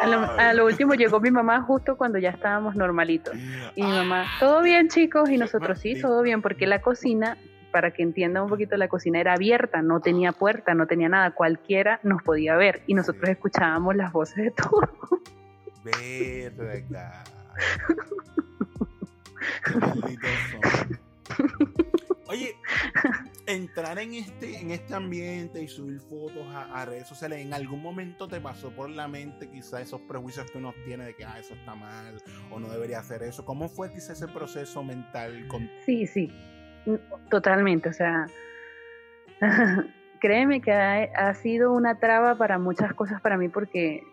A lo, a lo último llegó mi mamá justo cuando ya estábamos normalitos. Y mi mamá, ¿todo bien chicos? Y nosotros, sí, todo bien, porque la cocina, para que entiendan un poquito, la cocina era abierta, no tenía puerta, no tenía nada, cualquiera nos podía ver y nosotros escuchábamos las voces de todos. Verga. Qué malditos son. Oye, entrar en este, en este ambiente y subir fotos a, redes sociales, ¿en algún momento te pasó por la mente quizá esos prejuicios que uno tiene de que ah, eso está mal o no debería hacer eso? ¿Cómo fue quizá ese proceso mental con Sí, sí, totalmente, o sea, créeme que ha, ha sido una traba para muchas cosas para mí porque,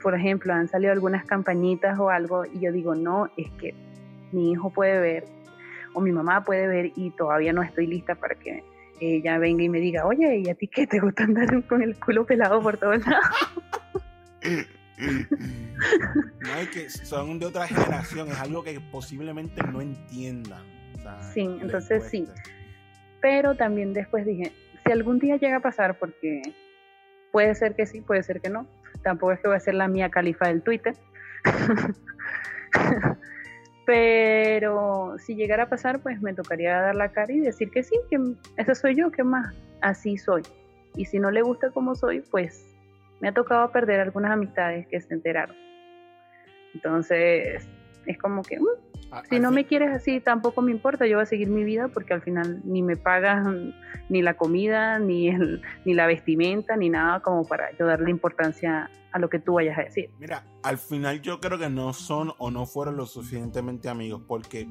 por ejemplo, han salido algunas campañitas o algo y yo digo, no, es que mi hijo puede ver o mi mamá puede ver y todavía no estoy lista para que ella venga y me diga, oye, ¿y a ti qué te gusta andar con el culo pelado por todos lados? No, es que son de otra generación, es algo que posiblemente no entiendan. o sea, Sí, entonces sí. Pero también después dije, si algún día llega a pasar, porque puede ser que sí, puede ser que no, tampoco es que voy a ser la mía califa del Twitter. Pero si llegara a pasar, pues me tocaría dar la cara y decir que sí, que esa soy yo, que más, así soy. Y si no le gusta como soy, pues me ha tocado perder algunas amistades que se enteraron. Entonces, es como que, mm, A- si no fin- me quieres así, tampoco me importa, yo voy a seguir mi vida porque al final ni me pagas mm, ni la comida, ni, el, ni la vestimenta, ni nada como para yo darle importancia a lo que tú vayas a decir. Mira, al final yo creo que no son o no fueron lo suficientemente amigos porque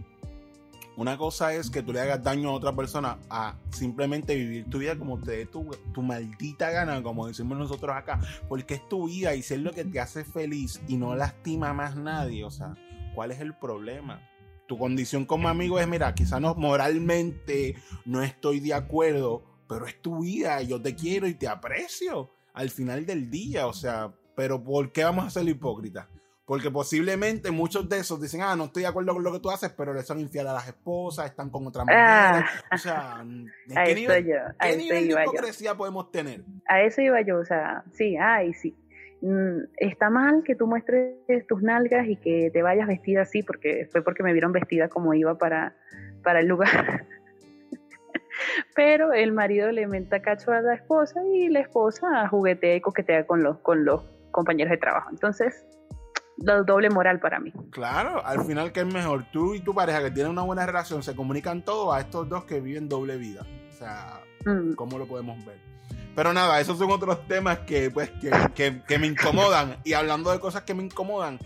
una cosa es que tú le hagas daño a otra persona a simplemente vivir tu vida como te dé tu, tu maldita gana, como decimos nosotros acá, porque es tu vida y ser lo que te hace feliz y no lastima más nadie, o sea, ¿cuál es el problema? Tu condición como amigo es, mira, quizás no, moralmente no estoy de acuerdo, pero es tu vida, yo te quiero y te aprecio al final del día, o sea, pero ¿por qué vamos a ser hipócritas? Porque posiblemente muchos de esos dicen, ah, no estoy de acuerdo con lo que tú haces, pero le son infiel a las esposas, están con otra mujer. Ah. O sea, ¿en A qué nivel, yo, qué nivel de yo. hipocresía podemos tener? A eso iba yo, o sea, sí, ay, sí. Mm, Está mal que tú muestres tus nalgas y que te vayas vestida así, porque fue porque me vieron vestida como iba para, para el lugar. Pero el marido le menta cacho a la esposa y la esposa juguetea y coquetea con los, con los compañeros de trabajo. Entonces, do- doble moral para mí. Claro, al final, ¿qué es mejor? Tú y tu pareja que tienen una buena relación se comunican todo a estos dos que viven doble vida. O sea, Mm, ¿cómo lo podemos ver? Pero nada, esos son otros temas que, pues, que, que- que me incomodan. Y hablando de cosas que me incomodan,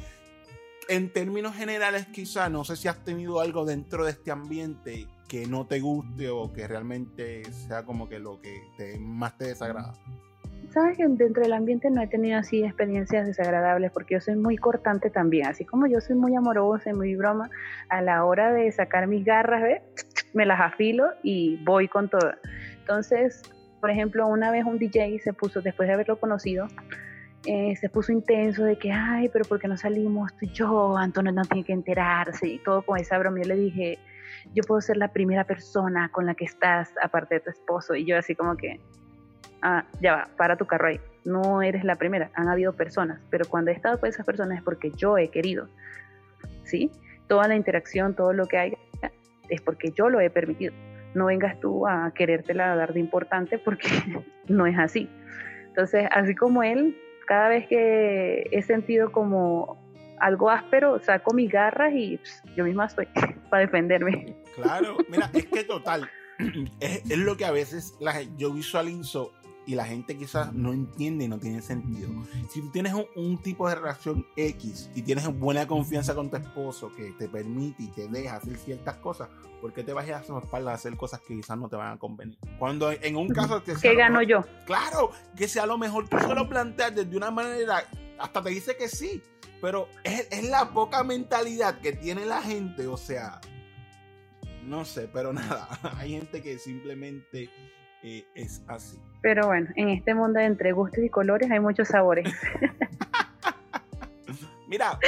en términos generales, quizá, no sé si has tenido algo dentro de este ambiente que no te guste o que realmente sea como que lo que te- más te desagrada. Sabes que dentro del ambiente no he tenido así experiencias desagradables porque yo soy muy cortante también, así como yo soy muy amorosa y muy broma, a la hora de sacar mis garras, ¿ves? me las afilo y voy con todas. Entonces, por ejemplo, una vez un DJ se puso, después de haberlo conocido, eh, se puso intenso de que, ay, pero ¿por qué no salimos tú y yo? Antonio no tiene que enterarse y todo con esa broma. Yo le dije, yo puedo ser la primera persona con la que estás, aparte de tu esposo. Y yo así como que, ah, ya va, para tu carro ahí. no eres la primera, han habido personas, pero cuando he estado con esas personas es porque yo he querido, ¿sí? Toda la interacción, todo lo que hay es porque yo lo he permitido. No vengas tú a querértela dar de importante porque no es así. Entonces, así como él, cada vez que he sentido como algo áspero, saco mis garras y yo misma soy para defenderme. Claro, mira, es que total, es, lo que a veces la, yo visualizo y la gente quizás no entiende y no tiene sentido. Si tú tienes un, un tipo de relación X y tienes buena confianza con tu esposo que te permite y te deja hacer ciertas cosas, ¿por qué te vas a ir a su espalda a hacer cosas que quizás no te van a convenir? Cuando en un caso que ¿Qué gano mejor- yo? Claro, que sea lo mejor tú se lo planteas desde una manera, hasta te dice que sí, pero es, es la poca mentalidad que tiene la gente, o sea, no sé, pero nada, hay gente que simplemente eh, es así. Pero bueno, en este mundo entre gustos y colores hay muchos sabores. Mira,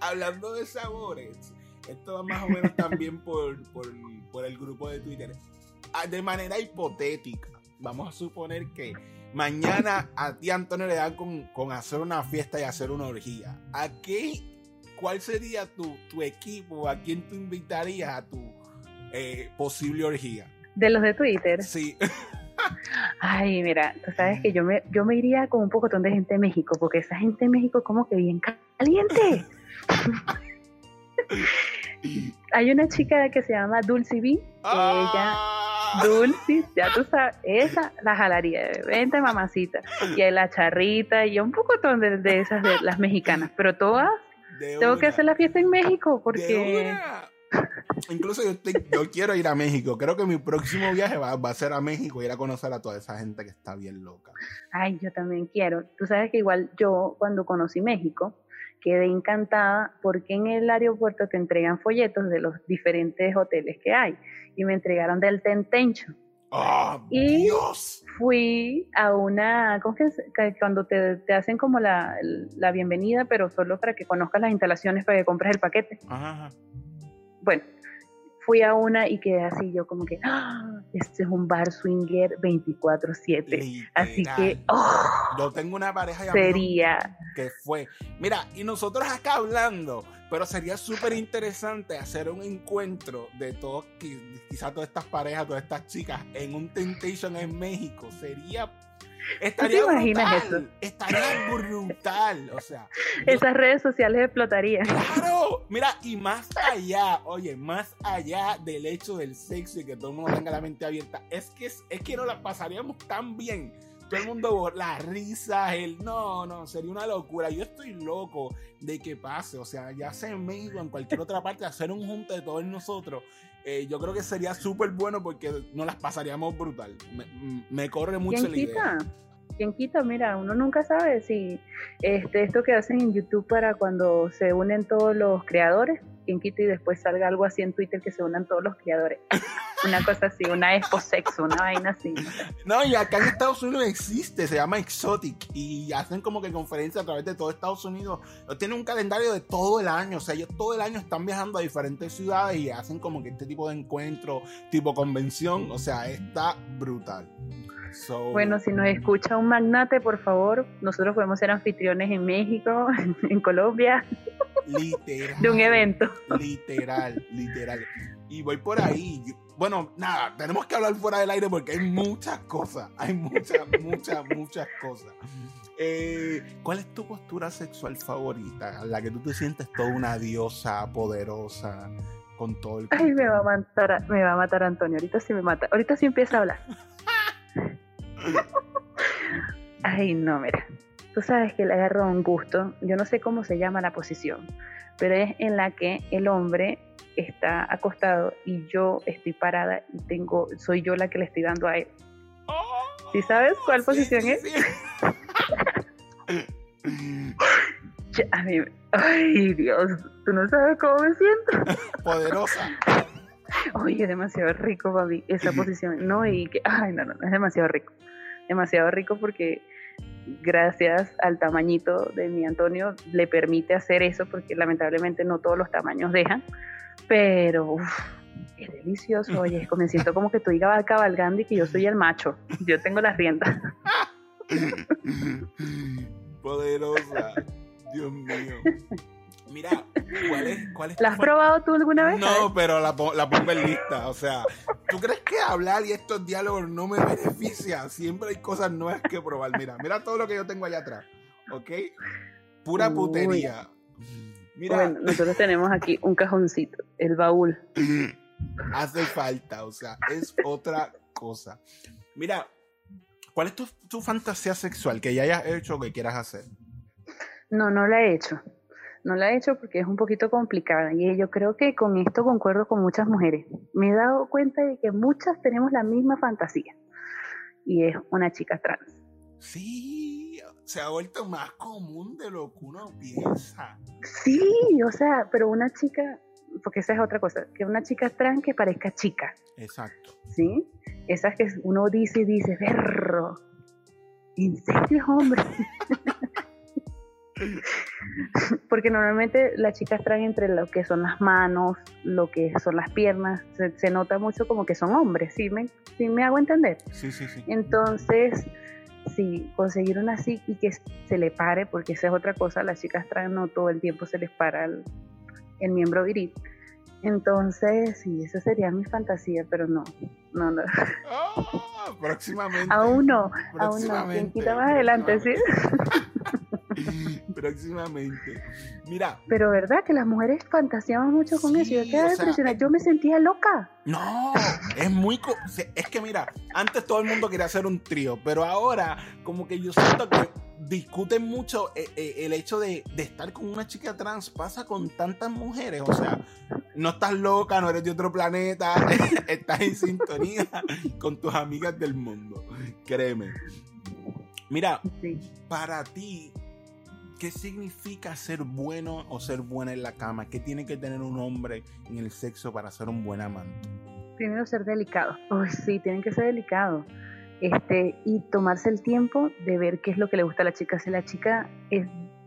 hablando de sabores, esto va más o menos también por, por, por el grupo de Twitter. Ah, De manera hipotética, vamos a suponer que mañana a ti, Antonio, le dan con, con hacer una fiesta y hacer una orgía. ¿A qué, cuál sería tu, tu equipo? ¿A quién tú invitarías a tu eh, posible orgía? De los de Twitter. Sí. Ay, mira, tú sabes que yo me, yo me iría con un pocotón de gente de México, porque esa gente de México como que bien caliente. Hay una chica que se llama Dulce B, que ella, Ah, Dulce, ya tú sabes, esa la jalaría, vente mamacita. Y hay la charrita y un pocotón de, de esas de las mexicanas, pero todas de tengo que hacer la fiesta en México, De porque... una. Incluso yo, quiero ir a México. Creo que mi próximo viaje va, va a ser a México, ir a conocer a toda esa gente que está bien loca. Ay, yo también quiero. Tú sabes que igual yo cuando conocí México quedé encantada porque en el aeropuerto te entregan folletos de los diferentes hoteles que hay y me entregaron del Tentencho. ¡Oh, Y- Dios! Fui a una, ¿cómo que es? Que cuando te, te hacen como la, la bienvenida, pero solo para que conozcas las instalaciones para que compres el paquete? Ajá. Bueno, fui a una y quedé así yo como que, ¡ah! este es un bar swinger 24/7. Así que. ¡oh! Yo tengo una pareja sería que fue. Mira, y nosotros acá hablando, pero sería súper interesante hacer un encuentro de todos, qui- quizás todas estas parejas, todas estas chicas en un Temptation en México. Sería. Estaría imaginas brutal. Estaría brutal. O sea, yo- esas redes sociales explotarían. Claro, mira, y más allá, oye, más allá del hecho del sexo y que todo el mundo tenga la mente abierta, es que es, es que nos la pasaríamos tan bien. Todo el mundo, la risa, el no, no, sería una locura. Yo estoy loco de que pase, o sea, ya sea en México en cualquier otra parte, hacer un junte de todos nosotros. eh, yo creo que sería súper bueno porque nos las pasaríamos brutal. Me, me corre mucho ¿Quién la idea. quita? ¿Quién quita? Mira, uno nunca sabe si este, esto que hacen en YouTube para cuando se unen todos los creadores, quién quita y después salga algo así en Twitter que se unan todos los creadores. Una cosa así, una expo sexo, una vaina así. No, y acá en Estados Unidos existe, se llama Exotic y hacen como que conferencias a través de todo Estados Unidos. Tienen un calendario de todo el año, o sea, ellos todo el año están viajando a diferentes ciudades y hacen como que este tipo de encuentro, tipo convención, o sea, está brutal. So, Bueno, si nos escucha un magnate, por favor, nosotros podemos ser anfitriones en México, en Colombia, literal. de un evento. Literal, literal. Y voy por ahí. yo- Bueno, nada, tenemos que hablar fuera del aire porque hay muchas cosas. Hay muchas, muchas, muchas cosas. Eh, ¿Cuál es tu postura sexual favorita? La que tú te sientes toda una diosa poderosa con todo el. Ay, me va a matar, me va a matar Antonio. Ahorita sí me mata. Ahorita sí empieza a hablar. Ay, no, mira. Tú sabes que le agarro un gusto. Yo no sé cómo se llama la posición, pero es en la que el hombre está acostado y yo estoy parada y tengo, soy yo la que le estoy dando a él. ¿Sí sabes cuál Sí, posición sí, es? sí. Ya, a mí, ay, Dios, tú no sabes cómo me siento. Poderosa. Oye, es demasiado rico esa posición. No, y que, ay, no, no, es demasiado rico. Demasiado rico porque gracias al tamañito de mi Antonio le permite hacer eso porque lamentablemente no todos los tamaños dejan. Pero uf, es delicioso. Oye, me siento como que tú ibas cabalgando y que yo soy el macho. Yo tengo las riendas. Poderosa. Dios mío. Mira, ¿cuál es, cuál es ¿La has probado tú alguna vez? No, pero la, la pongo en lista. O sea, ¿tú crees que hablar y estos diálogos no me beneficia? Siempre hay cosas nuevas que probar. Mira, mira todo lo que yo tengo allá atrás. ¿Ok? Pura putería. Mira. Bueno, nosotros tenemos aquí un cajoncito, el baúl. Hace falta, o sea, es otra cosa. Mira, ¿cuál es tu, tu fantasía sexual que ya hayas hecho o que quieras hacer? No, no la he hecho. No la he hecho porque es un poquito complicada y yo creo que con esto concuerdo con muchas mujeres. Me he dado cuenta de que muchas tenemos la misma fantasía y es una chica trans. Sí, se ha vuelto más común de lo que uno piensa. Sí, o sea, pero una chica, porque esa es otra cosa, que una chica trans que parezca chica. Exacto. ¿Sí? Esas que uno dice y dice, perro, ¿en serio, hombre? Porque normalmente las chicas traen entre lo que son las manos, lo que son las piernas, se, nota mucho como que son hombres, ¿sí me, ¿sí me hago entender? Sí, sí, sí. Entonces, sí, conseguir una así y que se le pare, porque esa es otra cosa, las chicas traen no todo el tiempo se les para el, miembro viril. Entonces, sí, esa sería mi fantasía, pero no, no, no. Ah, próximamente. Aún no, aún no. quita más adelante, ¿sí? Próximamente. Mira. Pero verdad que las mujeres fantaseaban mucho con eso. Yo eh, Yo me sentía loca. No, es muy. Es que mira, antes todo el mundo quería hacer un trío, pero ahora, como que yo siento que discuten mucho eh, eh, el hecho de, de, estar con una chica trans. Pasa con tantas mujeres. O sea, no estás loca, no eres de otro planeta. estás en sintonía con tus amigas del mundo. Créeme. Mira, para ti, ¿qué significa ser bueno o ser buena en la cama? ¿Qué tiene que tener un hombre en el sexo para ser un buen amante? Primero ser delicado. sí, tienen que ser delicados. Este, y tomarse el tiempo de ver qué es lo que le gusta a la chica. Si la chica es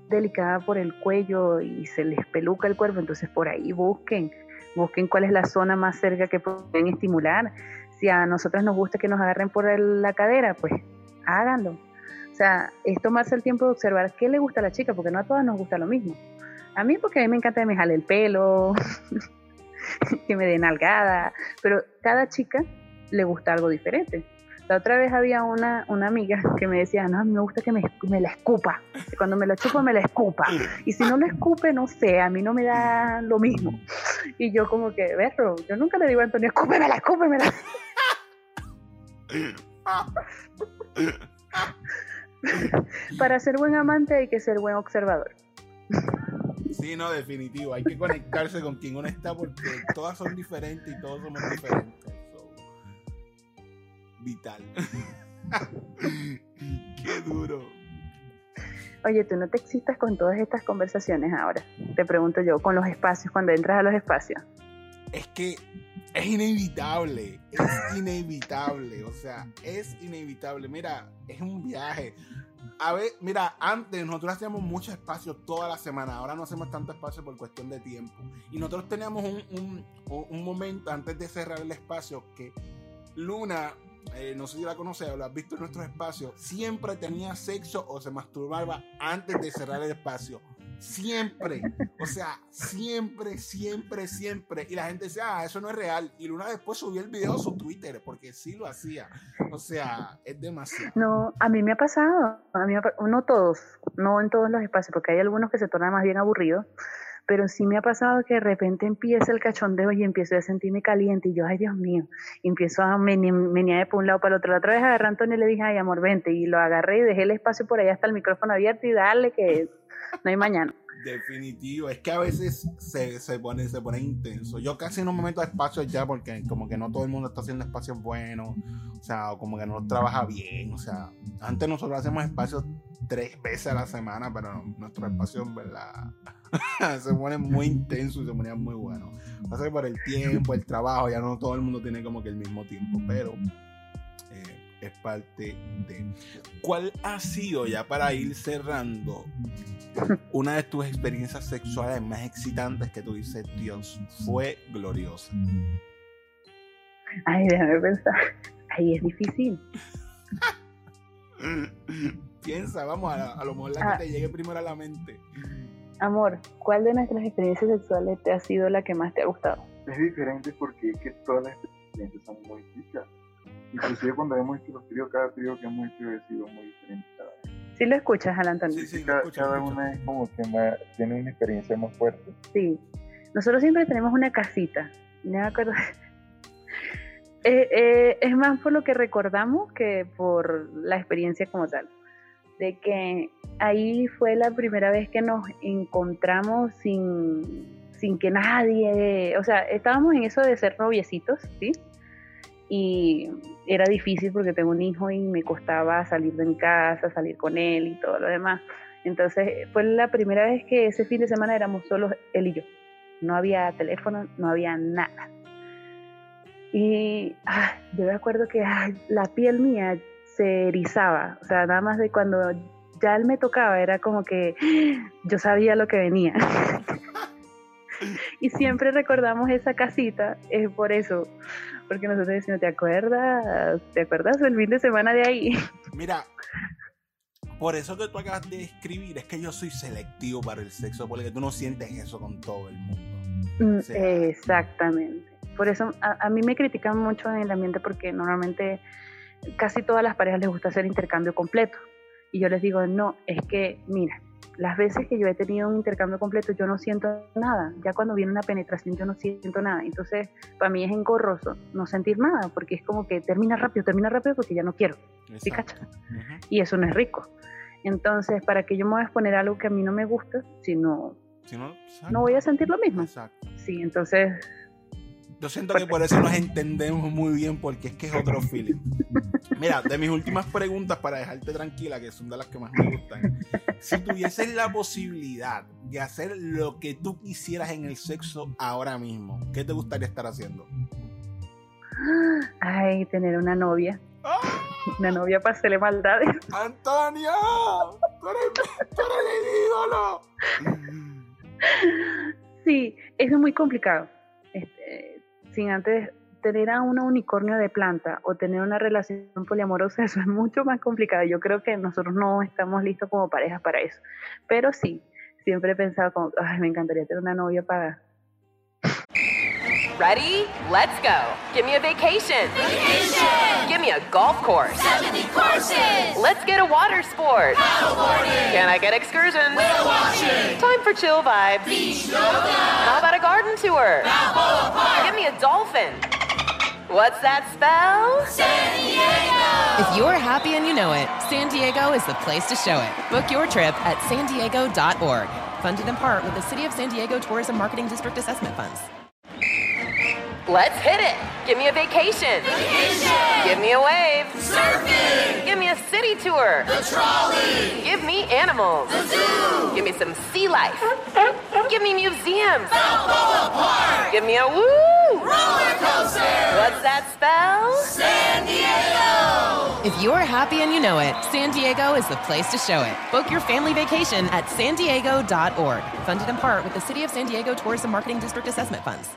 delicada por el cuello y se les peluca el cuerpo, entonces por ahí busquen, busquen cuál es la zona más cerca que pueden estimular. Si a nosotras nos gusta que nos agarren por la cadera, pues háganlo. O sea, es tomarse el tiempo de observar qué le gusta a la chica, porque no a todas nos gusta lo mismo. A mí porque a mí me encanta que me jale el pelo, que me dé nalgada, pero cada chica le gusta algo diferente. La otra vez había una, una amiga que me decía, no, a mí me gusta que me, me la escupa. Cuando me la chupo, me la escupa. Y si no la escupe, no sé, a mí no me da lo mismo. Y yo como que, berro, yo nunca le digo a Antonio, escúpemela, escúpemela. Para ser buen amante hay que ser buen observador. Sí, no, definitivo. Hay que conectarse con quien uno está porque todas son diferentes y todos somos diferentes. vital. Qué duro. Oye, tú no te existas con todas estas conversaciones ahora. Te pregunto yo, con los espacios, cuando entras a los espacios. Es que es inevitable, es inevitable, o sea, es inevitable. Mira, es un viaje. A ver, mira, antes nosotros hacíamos mucho espacio toda la semana, ahora no hacemos tanto espacio por cuestión de tiempo. Y nosotros teníamos un, un, momento antes de cerrar el espacio que Luna, eh, no sé si la conoces o lo has visto en nuestros espacios, siempre tenía sexo o se masturbaba antes de cerrar el espacio. Siempre. O sea, siempre, siempre, siempre. Y la gente decía, ah, eso no es real. Y Luna después subió el video a su Twitter, porque sí lo hacía. O sea, es demasiado. No, a mí me ha pasado. A mí no todos, no en todos los espacios, porque hay algunos que se tornan más bien aburridos. Pero sí me ha pasado que de repente empieza el cachondeo y empiezo a sentirme caliente. Y yo, ay Dios mío, empiezo a menear por un lado para el otro. La otra vez agarré a Antonio y le dije, ay amor, vente. Y lo agarré y dejé el espacio por allá hasta el micrófono abierto y darle que no hay mañana. Definitivo, es que a veces se, se, pone, se pone intenso. Yo casi no me meto a espacios ya porque como que no todo el mundo está haciendo espacios buenos, o sea, o como que no trabaja bien, o sea, antes nosotros hacemos espacios tres veces a la semana, pero nuestros espacios, ¿verdad? se ponen muy intensos y se ponían muy buenos. Pasa por el tiempo, el trabajo, ya no todo el mundo tiene como que el mismo tiempo, pero es parte de... ¿Cuál ha sido, ya para ir cerrando, una de tus experiencias sexuales más excitantes que tú dices, Dios, fue gloriosa? Ay, déjame pensar. Ahí es difícil. Piensa, vamos, a, a lo mejor la Ah. que te llegue primero a la mente. Amor, ¿cuál de nuestras experiencias sexuales te ha sido la que más te ha gustado? Es diferente porque es que todas las experiencias son muy ricas. Inclusive cuando hemos hecho los tríos, cada trío que hemos hecho ha sido muy diferente. cada vez. Si lo escuchas, Alan Antonio. Sí, sí, cada, escucho, una es como que más, tiene una experiencia más fuerte. Sí. Nosotros siempre tenemos una casita. Me acuerdo. Eh, eh, es más por lo que recordamos que por la experiencia como tal. De que ahí fue la primera vez que nos encontramos sin, sin que nadie. O sea, estábamos en eso de ser noviecitos, ¿sí? Y era difícil porque tengo un hijo y me costaba salir de mi casa, salir con él y todo lo demás. Entonces fue la primera vez que ese fin de semana éramos solos él y yo. No había teléfono, no había nada. Y ay, yo me acuerdo que ay, la piel mía se erizaba. O sea, nada más de cuando ya él me tocaba, era como que yo sabía lo que venía. y siempre recordamos esa casita, es por eso. Porque nosotros decimos, ¿te acuerdas? ¿Te acuerdas el fin de semana de ahí? Mira, por eso que tú acabas de escribir, es que yo soy selectivo para el sexo, porque tú no sientes eso con todo el mundo. Mm. Exactamente. Por eso a, a mí me critican mucho en el ambiente porque normalmente casi todas las parejas les gusta hacer intercambio completo. Y yo les digo, no, es que, mira, las veces que yo he tenido un intercambio completo yo no siento nada. Ya cuando viene una penetración yo no siento nada. Entonces, para mí es engorroso no sentir nada porque es como que termina rápido, termina rápido porque ya no quiero. ¿Sí? Ujú. Y eso no es rico. Entonces, ¿para que yo me voy a exponer a algo que a mí no me gusta si no, Si no, no voy a sentir lo mismo? Exacto. Sí, entonces Yo siento que por eso nos entendemos muy bien, porque es que es otro feeling. Mira, de mis últimas preguntas para dejarte tranquila, que son de las que más me gustan. Si tuvieses la posibilidad de hacer lo que tú quisieras en el sexo ahora mismo, ¿qué te gustaría estar haciendo? Ay, tener una novia. ¡Ah! Una novia para hacerle maldades. ¡Antonia! ¡Tú eres, tú eres mi ídolo! Sí, eso es muy complicado. Sin antes tener a un unicornio de planta o tener una relación poliamorosa, eso es mucho más complicado. Yo creo que nosotros no estamos listos como pareja para eso. Pero sí, siempre he pensado como, ay, me encantaría tener una novia para... Ready? Let's go. Give me a vacation. Vacation! Give me a golf course. 70 courses! Let's get a water sport. Paddleboarding! Can I get excursions? Whale watching! Time for chill vibes. Beach yoga! How about a garden tour? Balboa Park! Give me a dolphin. What's that spell? San Diego! If you're happy and you know it, San Diego is the place to show it. Book your trip at san diego.org. Funded in part with the City of San Diego Tourism Marketing District Assessment Funds. Let's hit it. Give me a vacation. Vacation! Give me a wave. Surfing! Give me a city tour. The trolley! Give me animals. The zoo! Give me some sea life. Give me museums. Balboa Park! Give me a woo. Roller coaster! What's that spell? San Diego! If you're happy and you know it, San Diego is the place to show it. Book your family vacation at san diego.org. Funded in part with the City of San Diego Tourism Marketing District Assessment Funds.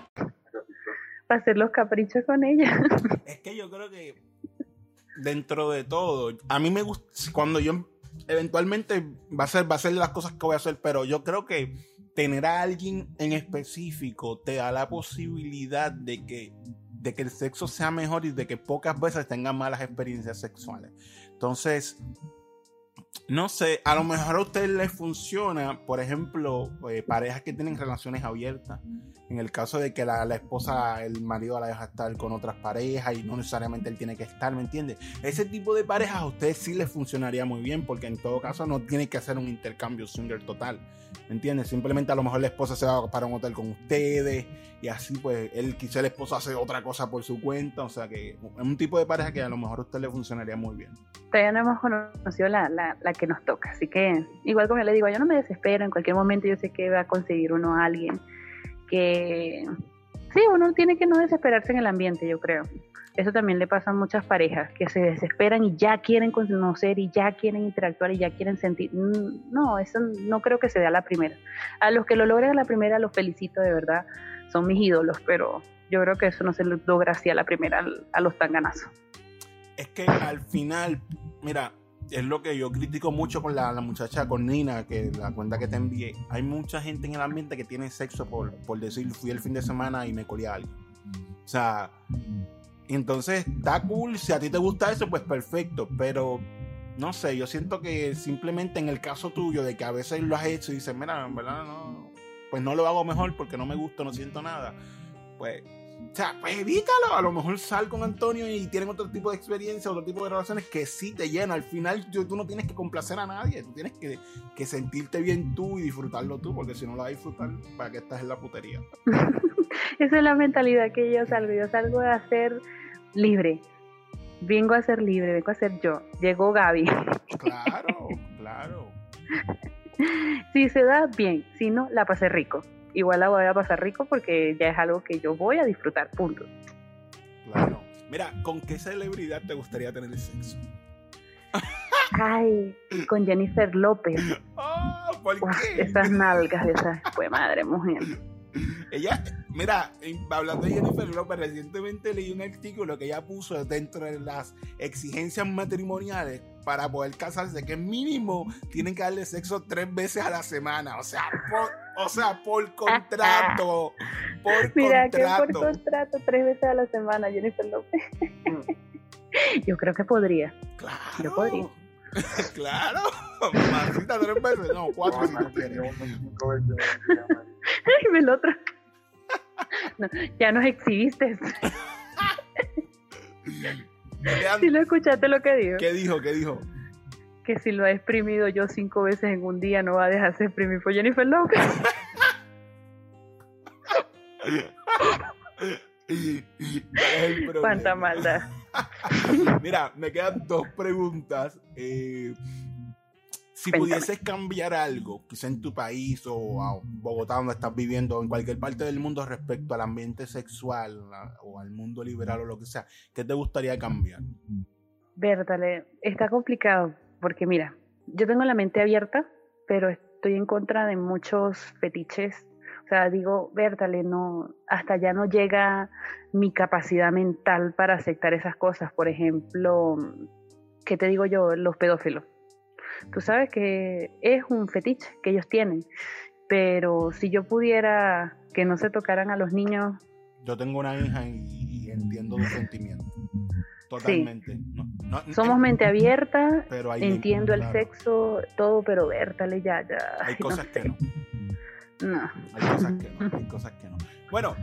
Para hacer los caprichos con ella. Es que yo creo que dentro de todo, a mí me gusta, cuando yo eventualmente va a ser, va a ser las cosas que voy a hacer, pero yo creo que tener a alguien en específico te da la posibilidad de que, de que el sexo sea mejor y de que pocas veces tengan malas experiencias sexuales. Entonces, no sé, a lo mejor a ustedes les funciona, por ejemplo, eh, parejas que tienen relaciones abiertas. En el caso de que la, la esposa, el marido la deja estar con otras parejas y no necesariamente él tiene que estar, ¿me entiendes? Ese tipo de parejas a ustedes sí les funcionaría muy bien porque en todo caso no tiene que hacer un intercambio swinger total, ¿me entiendes? Simplemente a lo mejor la esposa se va para un hotel con ustedes y así pues él quizá el esposo hace otra cosa por su cuenta, o sea que es un tipo de pareja que a lo mejor a usted le funcionaría muy bien. Todavía no hemos conocido la, la, la que nos toca, así que igual como yo le digo, yo no me desespero, en cualquier momento yo sé que va a conseguir uno a alguien que sí, uno tiene que no desesperarse en el ambiente, yo creo. Eso también le pasa a muchas parejas que se desesperan y ya quieren conocer y ya quieren interactuar y ya quieren sentir. Mm, No, eso no creo que se dé a la primera. A los que lo logran a la primera los felicito de verdad, son mis ídolos, pero yo creo que eso no se logra así a la primera a los tanganazos. Es que al final, mira, es lo que yo critico mucho con la, muchacha, con Nina, que la cuenta que te envié. Hay mucha gente en el ambiente que tiene sexo por, por decir, fui el fin de semana y me colé a alguien. O sea, entonces está cool. Si a ti te gusta eso, pues perfecto. Pero no sé, yo siento que simplemente en el caso tuyo, de que a veces lo has hecho y dices, mira, en verdad no, pues no lo hago mejor porque no me gusta, no siento nada. Pues o sea, pues evítalo. A lo mejor sal con Antonio y tienen otro tipo de experiencia, otro tipo de relaciones que sí te llenan. Al final tú no tienes que complacer a nadie. Tú tienes que, que sentirte bien tú y disfrutarlo tú, porque si no lo vas a disfrutar, ¿para qué estás en la putería? Esa es la mentalidad que yo salgo. Yo salgo a ser libre. Vengo a ser libre, vengo a ser yo. Llegó Gaby. Claro, claro. Si se da, bien. Si no, la pasé rico igual la voy a pasar rico porque ya es algo que yo voy a disfrutar, punto. Claro. Mira, ¿con qué celebridad te gustaría tener sexo? Ay, con Jennifer López. Oh, ¿por qué? esas nalgas, esas, pues madre mujer. Ella, mira, hablando de Jennifer López, recientemente leí un artículo que ella puso dentro de las exigencias matrimoniales para poder casarse, que mínimo tienen que darle sexo tres veces a la semana. O sea, por, o sea, por contrato. Por mira, contrato. que por contrato tres veces a la semana, Jennifer López. Yo creo que podría. Claro. Yo podría. Claro. Mamacita tres veces. No, cuatro. Ay, el otro. No, ya nos exhibiste. Si lo escuchaste lo que dijo. ¿Qué dijo? ¿Qué dijo? Que si lo ha exprimido yo cinco veces en un día no va a dejarse exprimir por Jennifer López. Cuánta maldad. Mira, me quedan dos preguntas. Eh, si pudieses cambiar algo, quizá en tu país o a Bogotá, donde estás viviendo, o en cualquier parte del mundo respecto al ambiente sexual o al mundo liberal o lo que sea, ¿qué te gustaría cambiar? Bertale, está complicado, porque mira, yo tengo la mente abierta, pero estoy en contra de muchos fetiches. O sea, digo, Bertale, no, hasta ya no llega mi capacidad mental para aceptar esas cosas. Por ejemplo, ¿qué te digo yo? Los pedófilos tú sabes que es un fetiche que ellos tienen, pero si yo pudiera que no se tocaran a los niños... Yo tengo una hija y, entiendo los sentimientos. Totalmente. Somos mente abierta, pero entiendo el sexo, todo, pero vértale ya, ya. Hay cosas que no. No. Hay cosas que no, hay cosas que no. Bueno,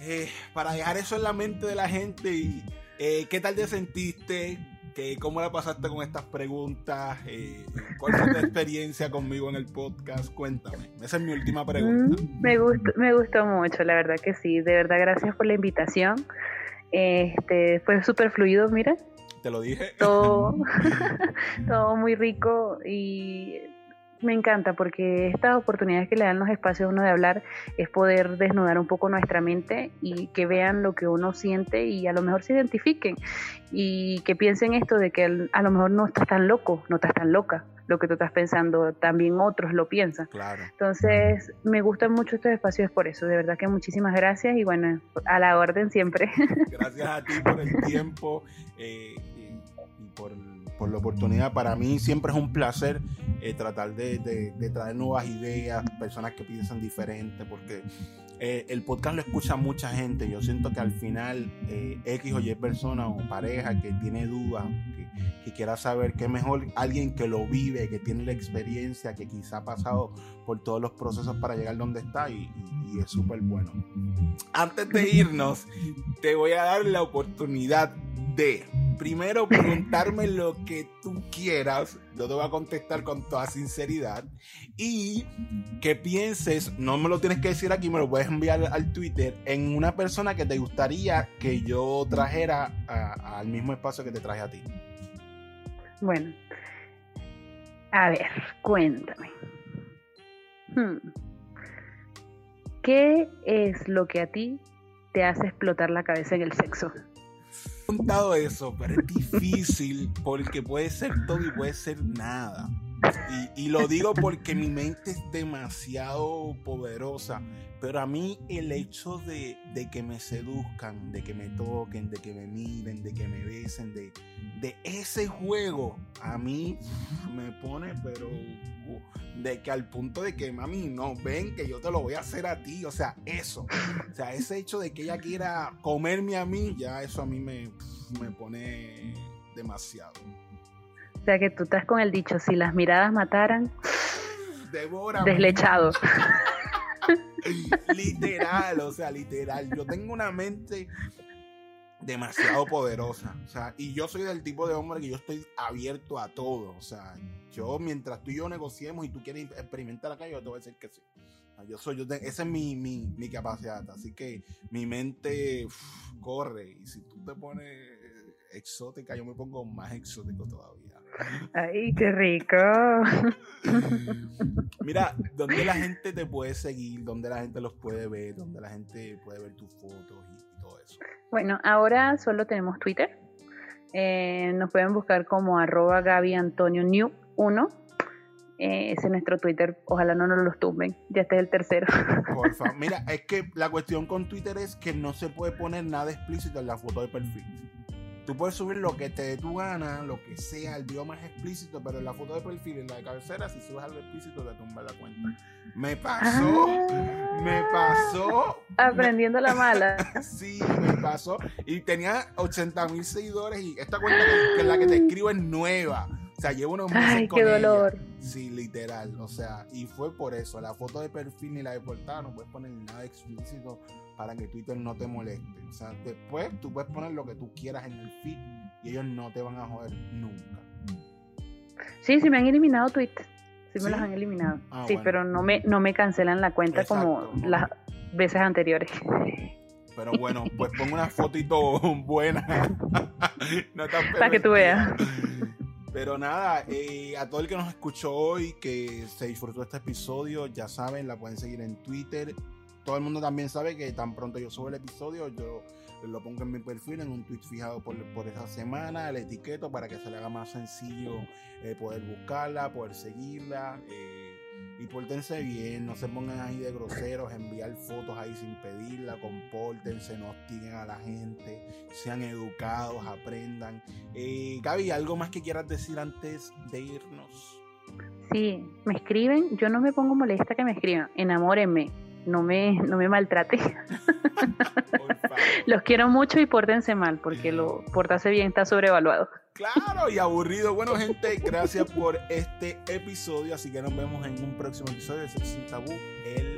eh, para dejar eso en la mente de la gente, y, eh, ¿qué tal te sentiste? ¿Cómo la pasaste con estas preguntas? Eh, ¿Cuál fue tu experiencia conmigo en el podcast? Cuéntame. Esa es mi última pregunta. Mm, me, gustó, me gustó mucho, la verdad que sí. De verdad, gracias por la invitación. Este, fue súper fluido, mira. Te lo dije. Todo, todo muy rico y me encanta porque estas oportunidades que le dan los espacios a uno de hablar es poder desnudar un poco nuestra mente y que vean lo que uno siente y a lo mejor se identifiquen y que piensen esto de que a lo mejor no estás tan loco, no estás tan loca. Lo que tú estás pensando, también otros lo piensan. Claro. Entonces, me gustan mucho estos espacios por eso. De verdad que muchísimas gracias y bueno, a la orden siempre. Gracias a ti por el tiempo eh, y, por por la oportunidad. Para mí siempre es un placer eh, tratar de, traer nuevas ideas, personas que piensan diferente, porque eh, el podcast lo escucha mucha gente. Yo siento que al final eh, X o Y persona o pareja que tiene dudas, que, quiera saber qué mejor alguien que lo vive, que tiene la experiencia, que quizá ha pasado por todos los procesos para llegar donde está y, y es súper bueno. Antes de irnos, te voy a dar la oportunidad de primero preguntarme lo que tú quieras, yo te voy a contestar con toda sinceridad y que pienses, no me lo tienes que decir aquí, me lo puedes enviar al Twitter, en una persona que te gustaría que yo trajera al mismo espacio que te traje a ti. Bueno, a ver, cuéntame. Hmm. ¿Qué es lo que a ti te hace explotar la cabeza en el sexo? contado eso, pero es difícil porque puede ser todo y puede ser nada. Y, lo digo porque mi mente es demasiado poderosa. Pero a mí el hecho de, que me seduzcan, de que me toquen, de que me miren, de que me besen, de, ese juego, a mí me pone, pero de que al punto de que, mami, no, ven que yo te lo voy a hacer a ti. O sea, eso. O sea, ese hecho de que ella quiera comerme a mí, ya eso a mí me pone demasiado. O sea que tú estás con el dicho, si las miradas mataran, Devora. deslechado. literal, o sea, literal. Yo tengo una mente demasiado poderosa. O sea, y yo soy del tipo de hombre que yo estoy abierto a todo. O sea, yo mientras tú y yo negociemos y tú quieres experimentar acá, yo te voy a decir que sí. Yo soy, yo te, esa es mi, mi, mi, capacidad. Así que mi mente corre. Y si tú te pones exótica, yo me pongo más exótico todavía. Ay, qué rico. Mira, ¿dónde la gente te puede seguir? ¿Dónde la gente los puede ver? ¿Dónde la gente puede ver tus fotos y, y todo eso? Bueno, ahora solo tenemos Twitter. Eh, nos pueden buscar como arroba Gaby Antonio New 1. Eh, ese es nuestro Twitter. Ojalá no nos los tumben. Ya este es el tercero. Porfa. Mira, es que la cuestión con Twitter es que no se puede poner nada explícito en la foto de perfil. Tú puedes subir lo que te dé tu gana, lo que sea, el video más explícito, pero en la foto de perfil, en la de cabecera, si subes algo explícito, te tumba la cuenta. Me pasó, ah, me pasó. Aprendiendo me, la mala. sí, me pasó. Y tenía 80 mil seguidores y esta cuenta que, la que te escribo es nueva. O sea, llevo unos meses Ay, con qué ella. dolor. Sí, literal. O sea, y fue por eso. La foto de perfil ni la de portada no puedes poner nada explícito para que Twitter no te moleste. O sea, después tú puedes poner lo que tú quieras en el feed y ellos no te van a joder nunca. Sí, sí me han eliminado tweets. Sí, ¿Sí? me los han eliminado. Ah, sí, bueno. pero no me, no me cancelan la cuenta Exacto, como no. las veces anteriores. Pero bueno, pues pongo una fotito buena. no tan Para que tú veas. Pero nada, eh, a todo el que nos escuchó hoy, que se disfrutó este episodio, ya saben, la pueden seguir en Twitter. Todo el mundo también sabe que tan pronto yo subo el episodio, yo lo pongo en mi perfil, en un tweet fijado por, por esa semana, el etiqueto para que se le haga más sencillo eh, poder buscarla, poder seguirla. Eh, y pórtense bien, no se pongan ahí de groseros, enviar fotos ahí sin pedirla, compórtense, no hostiguen a la gente, sean educados, aprendan. Eh, Gaby, ¿algo más que quieras decir antes de irnos? Sí, me escriben, yo no me pongo molesta que me escriban, enamórenme, no me, no me maltrate. Los quiero mucho y pórtense mal, porque lo portarse bien está sobrevaluado. Claro, y aburrido. Bueno, gente, gracias por este episodio. Así que nos vemos en un próximo episodio de Sin Tabú, el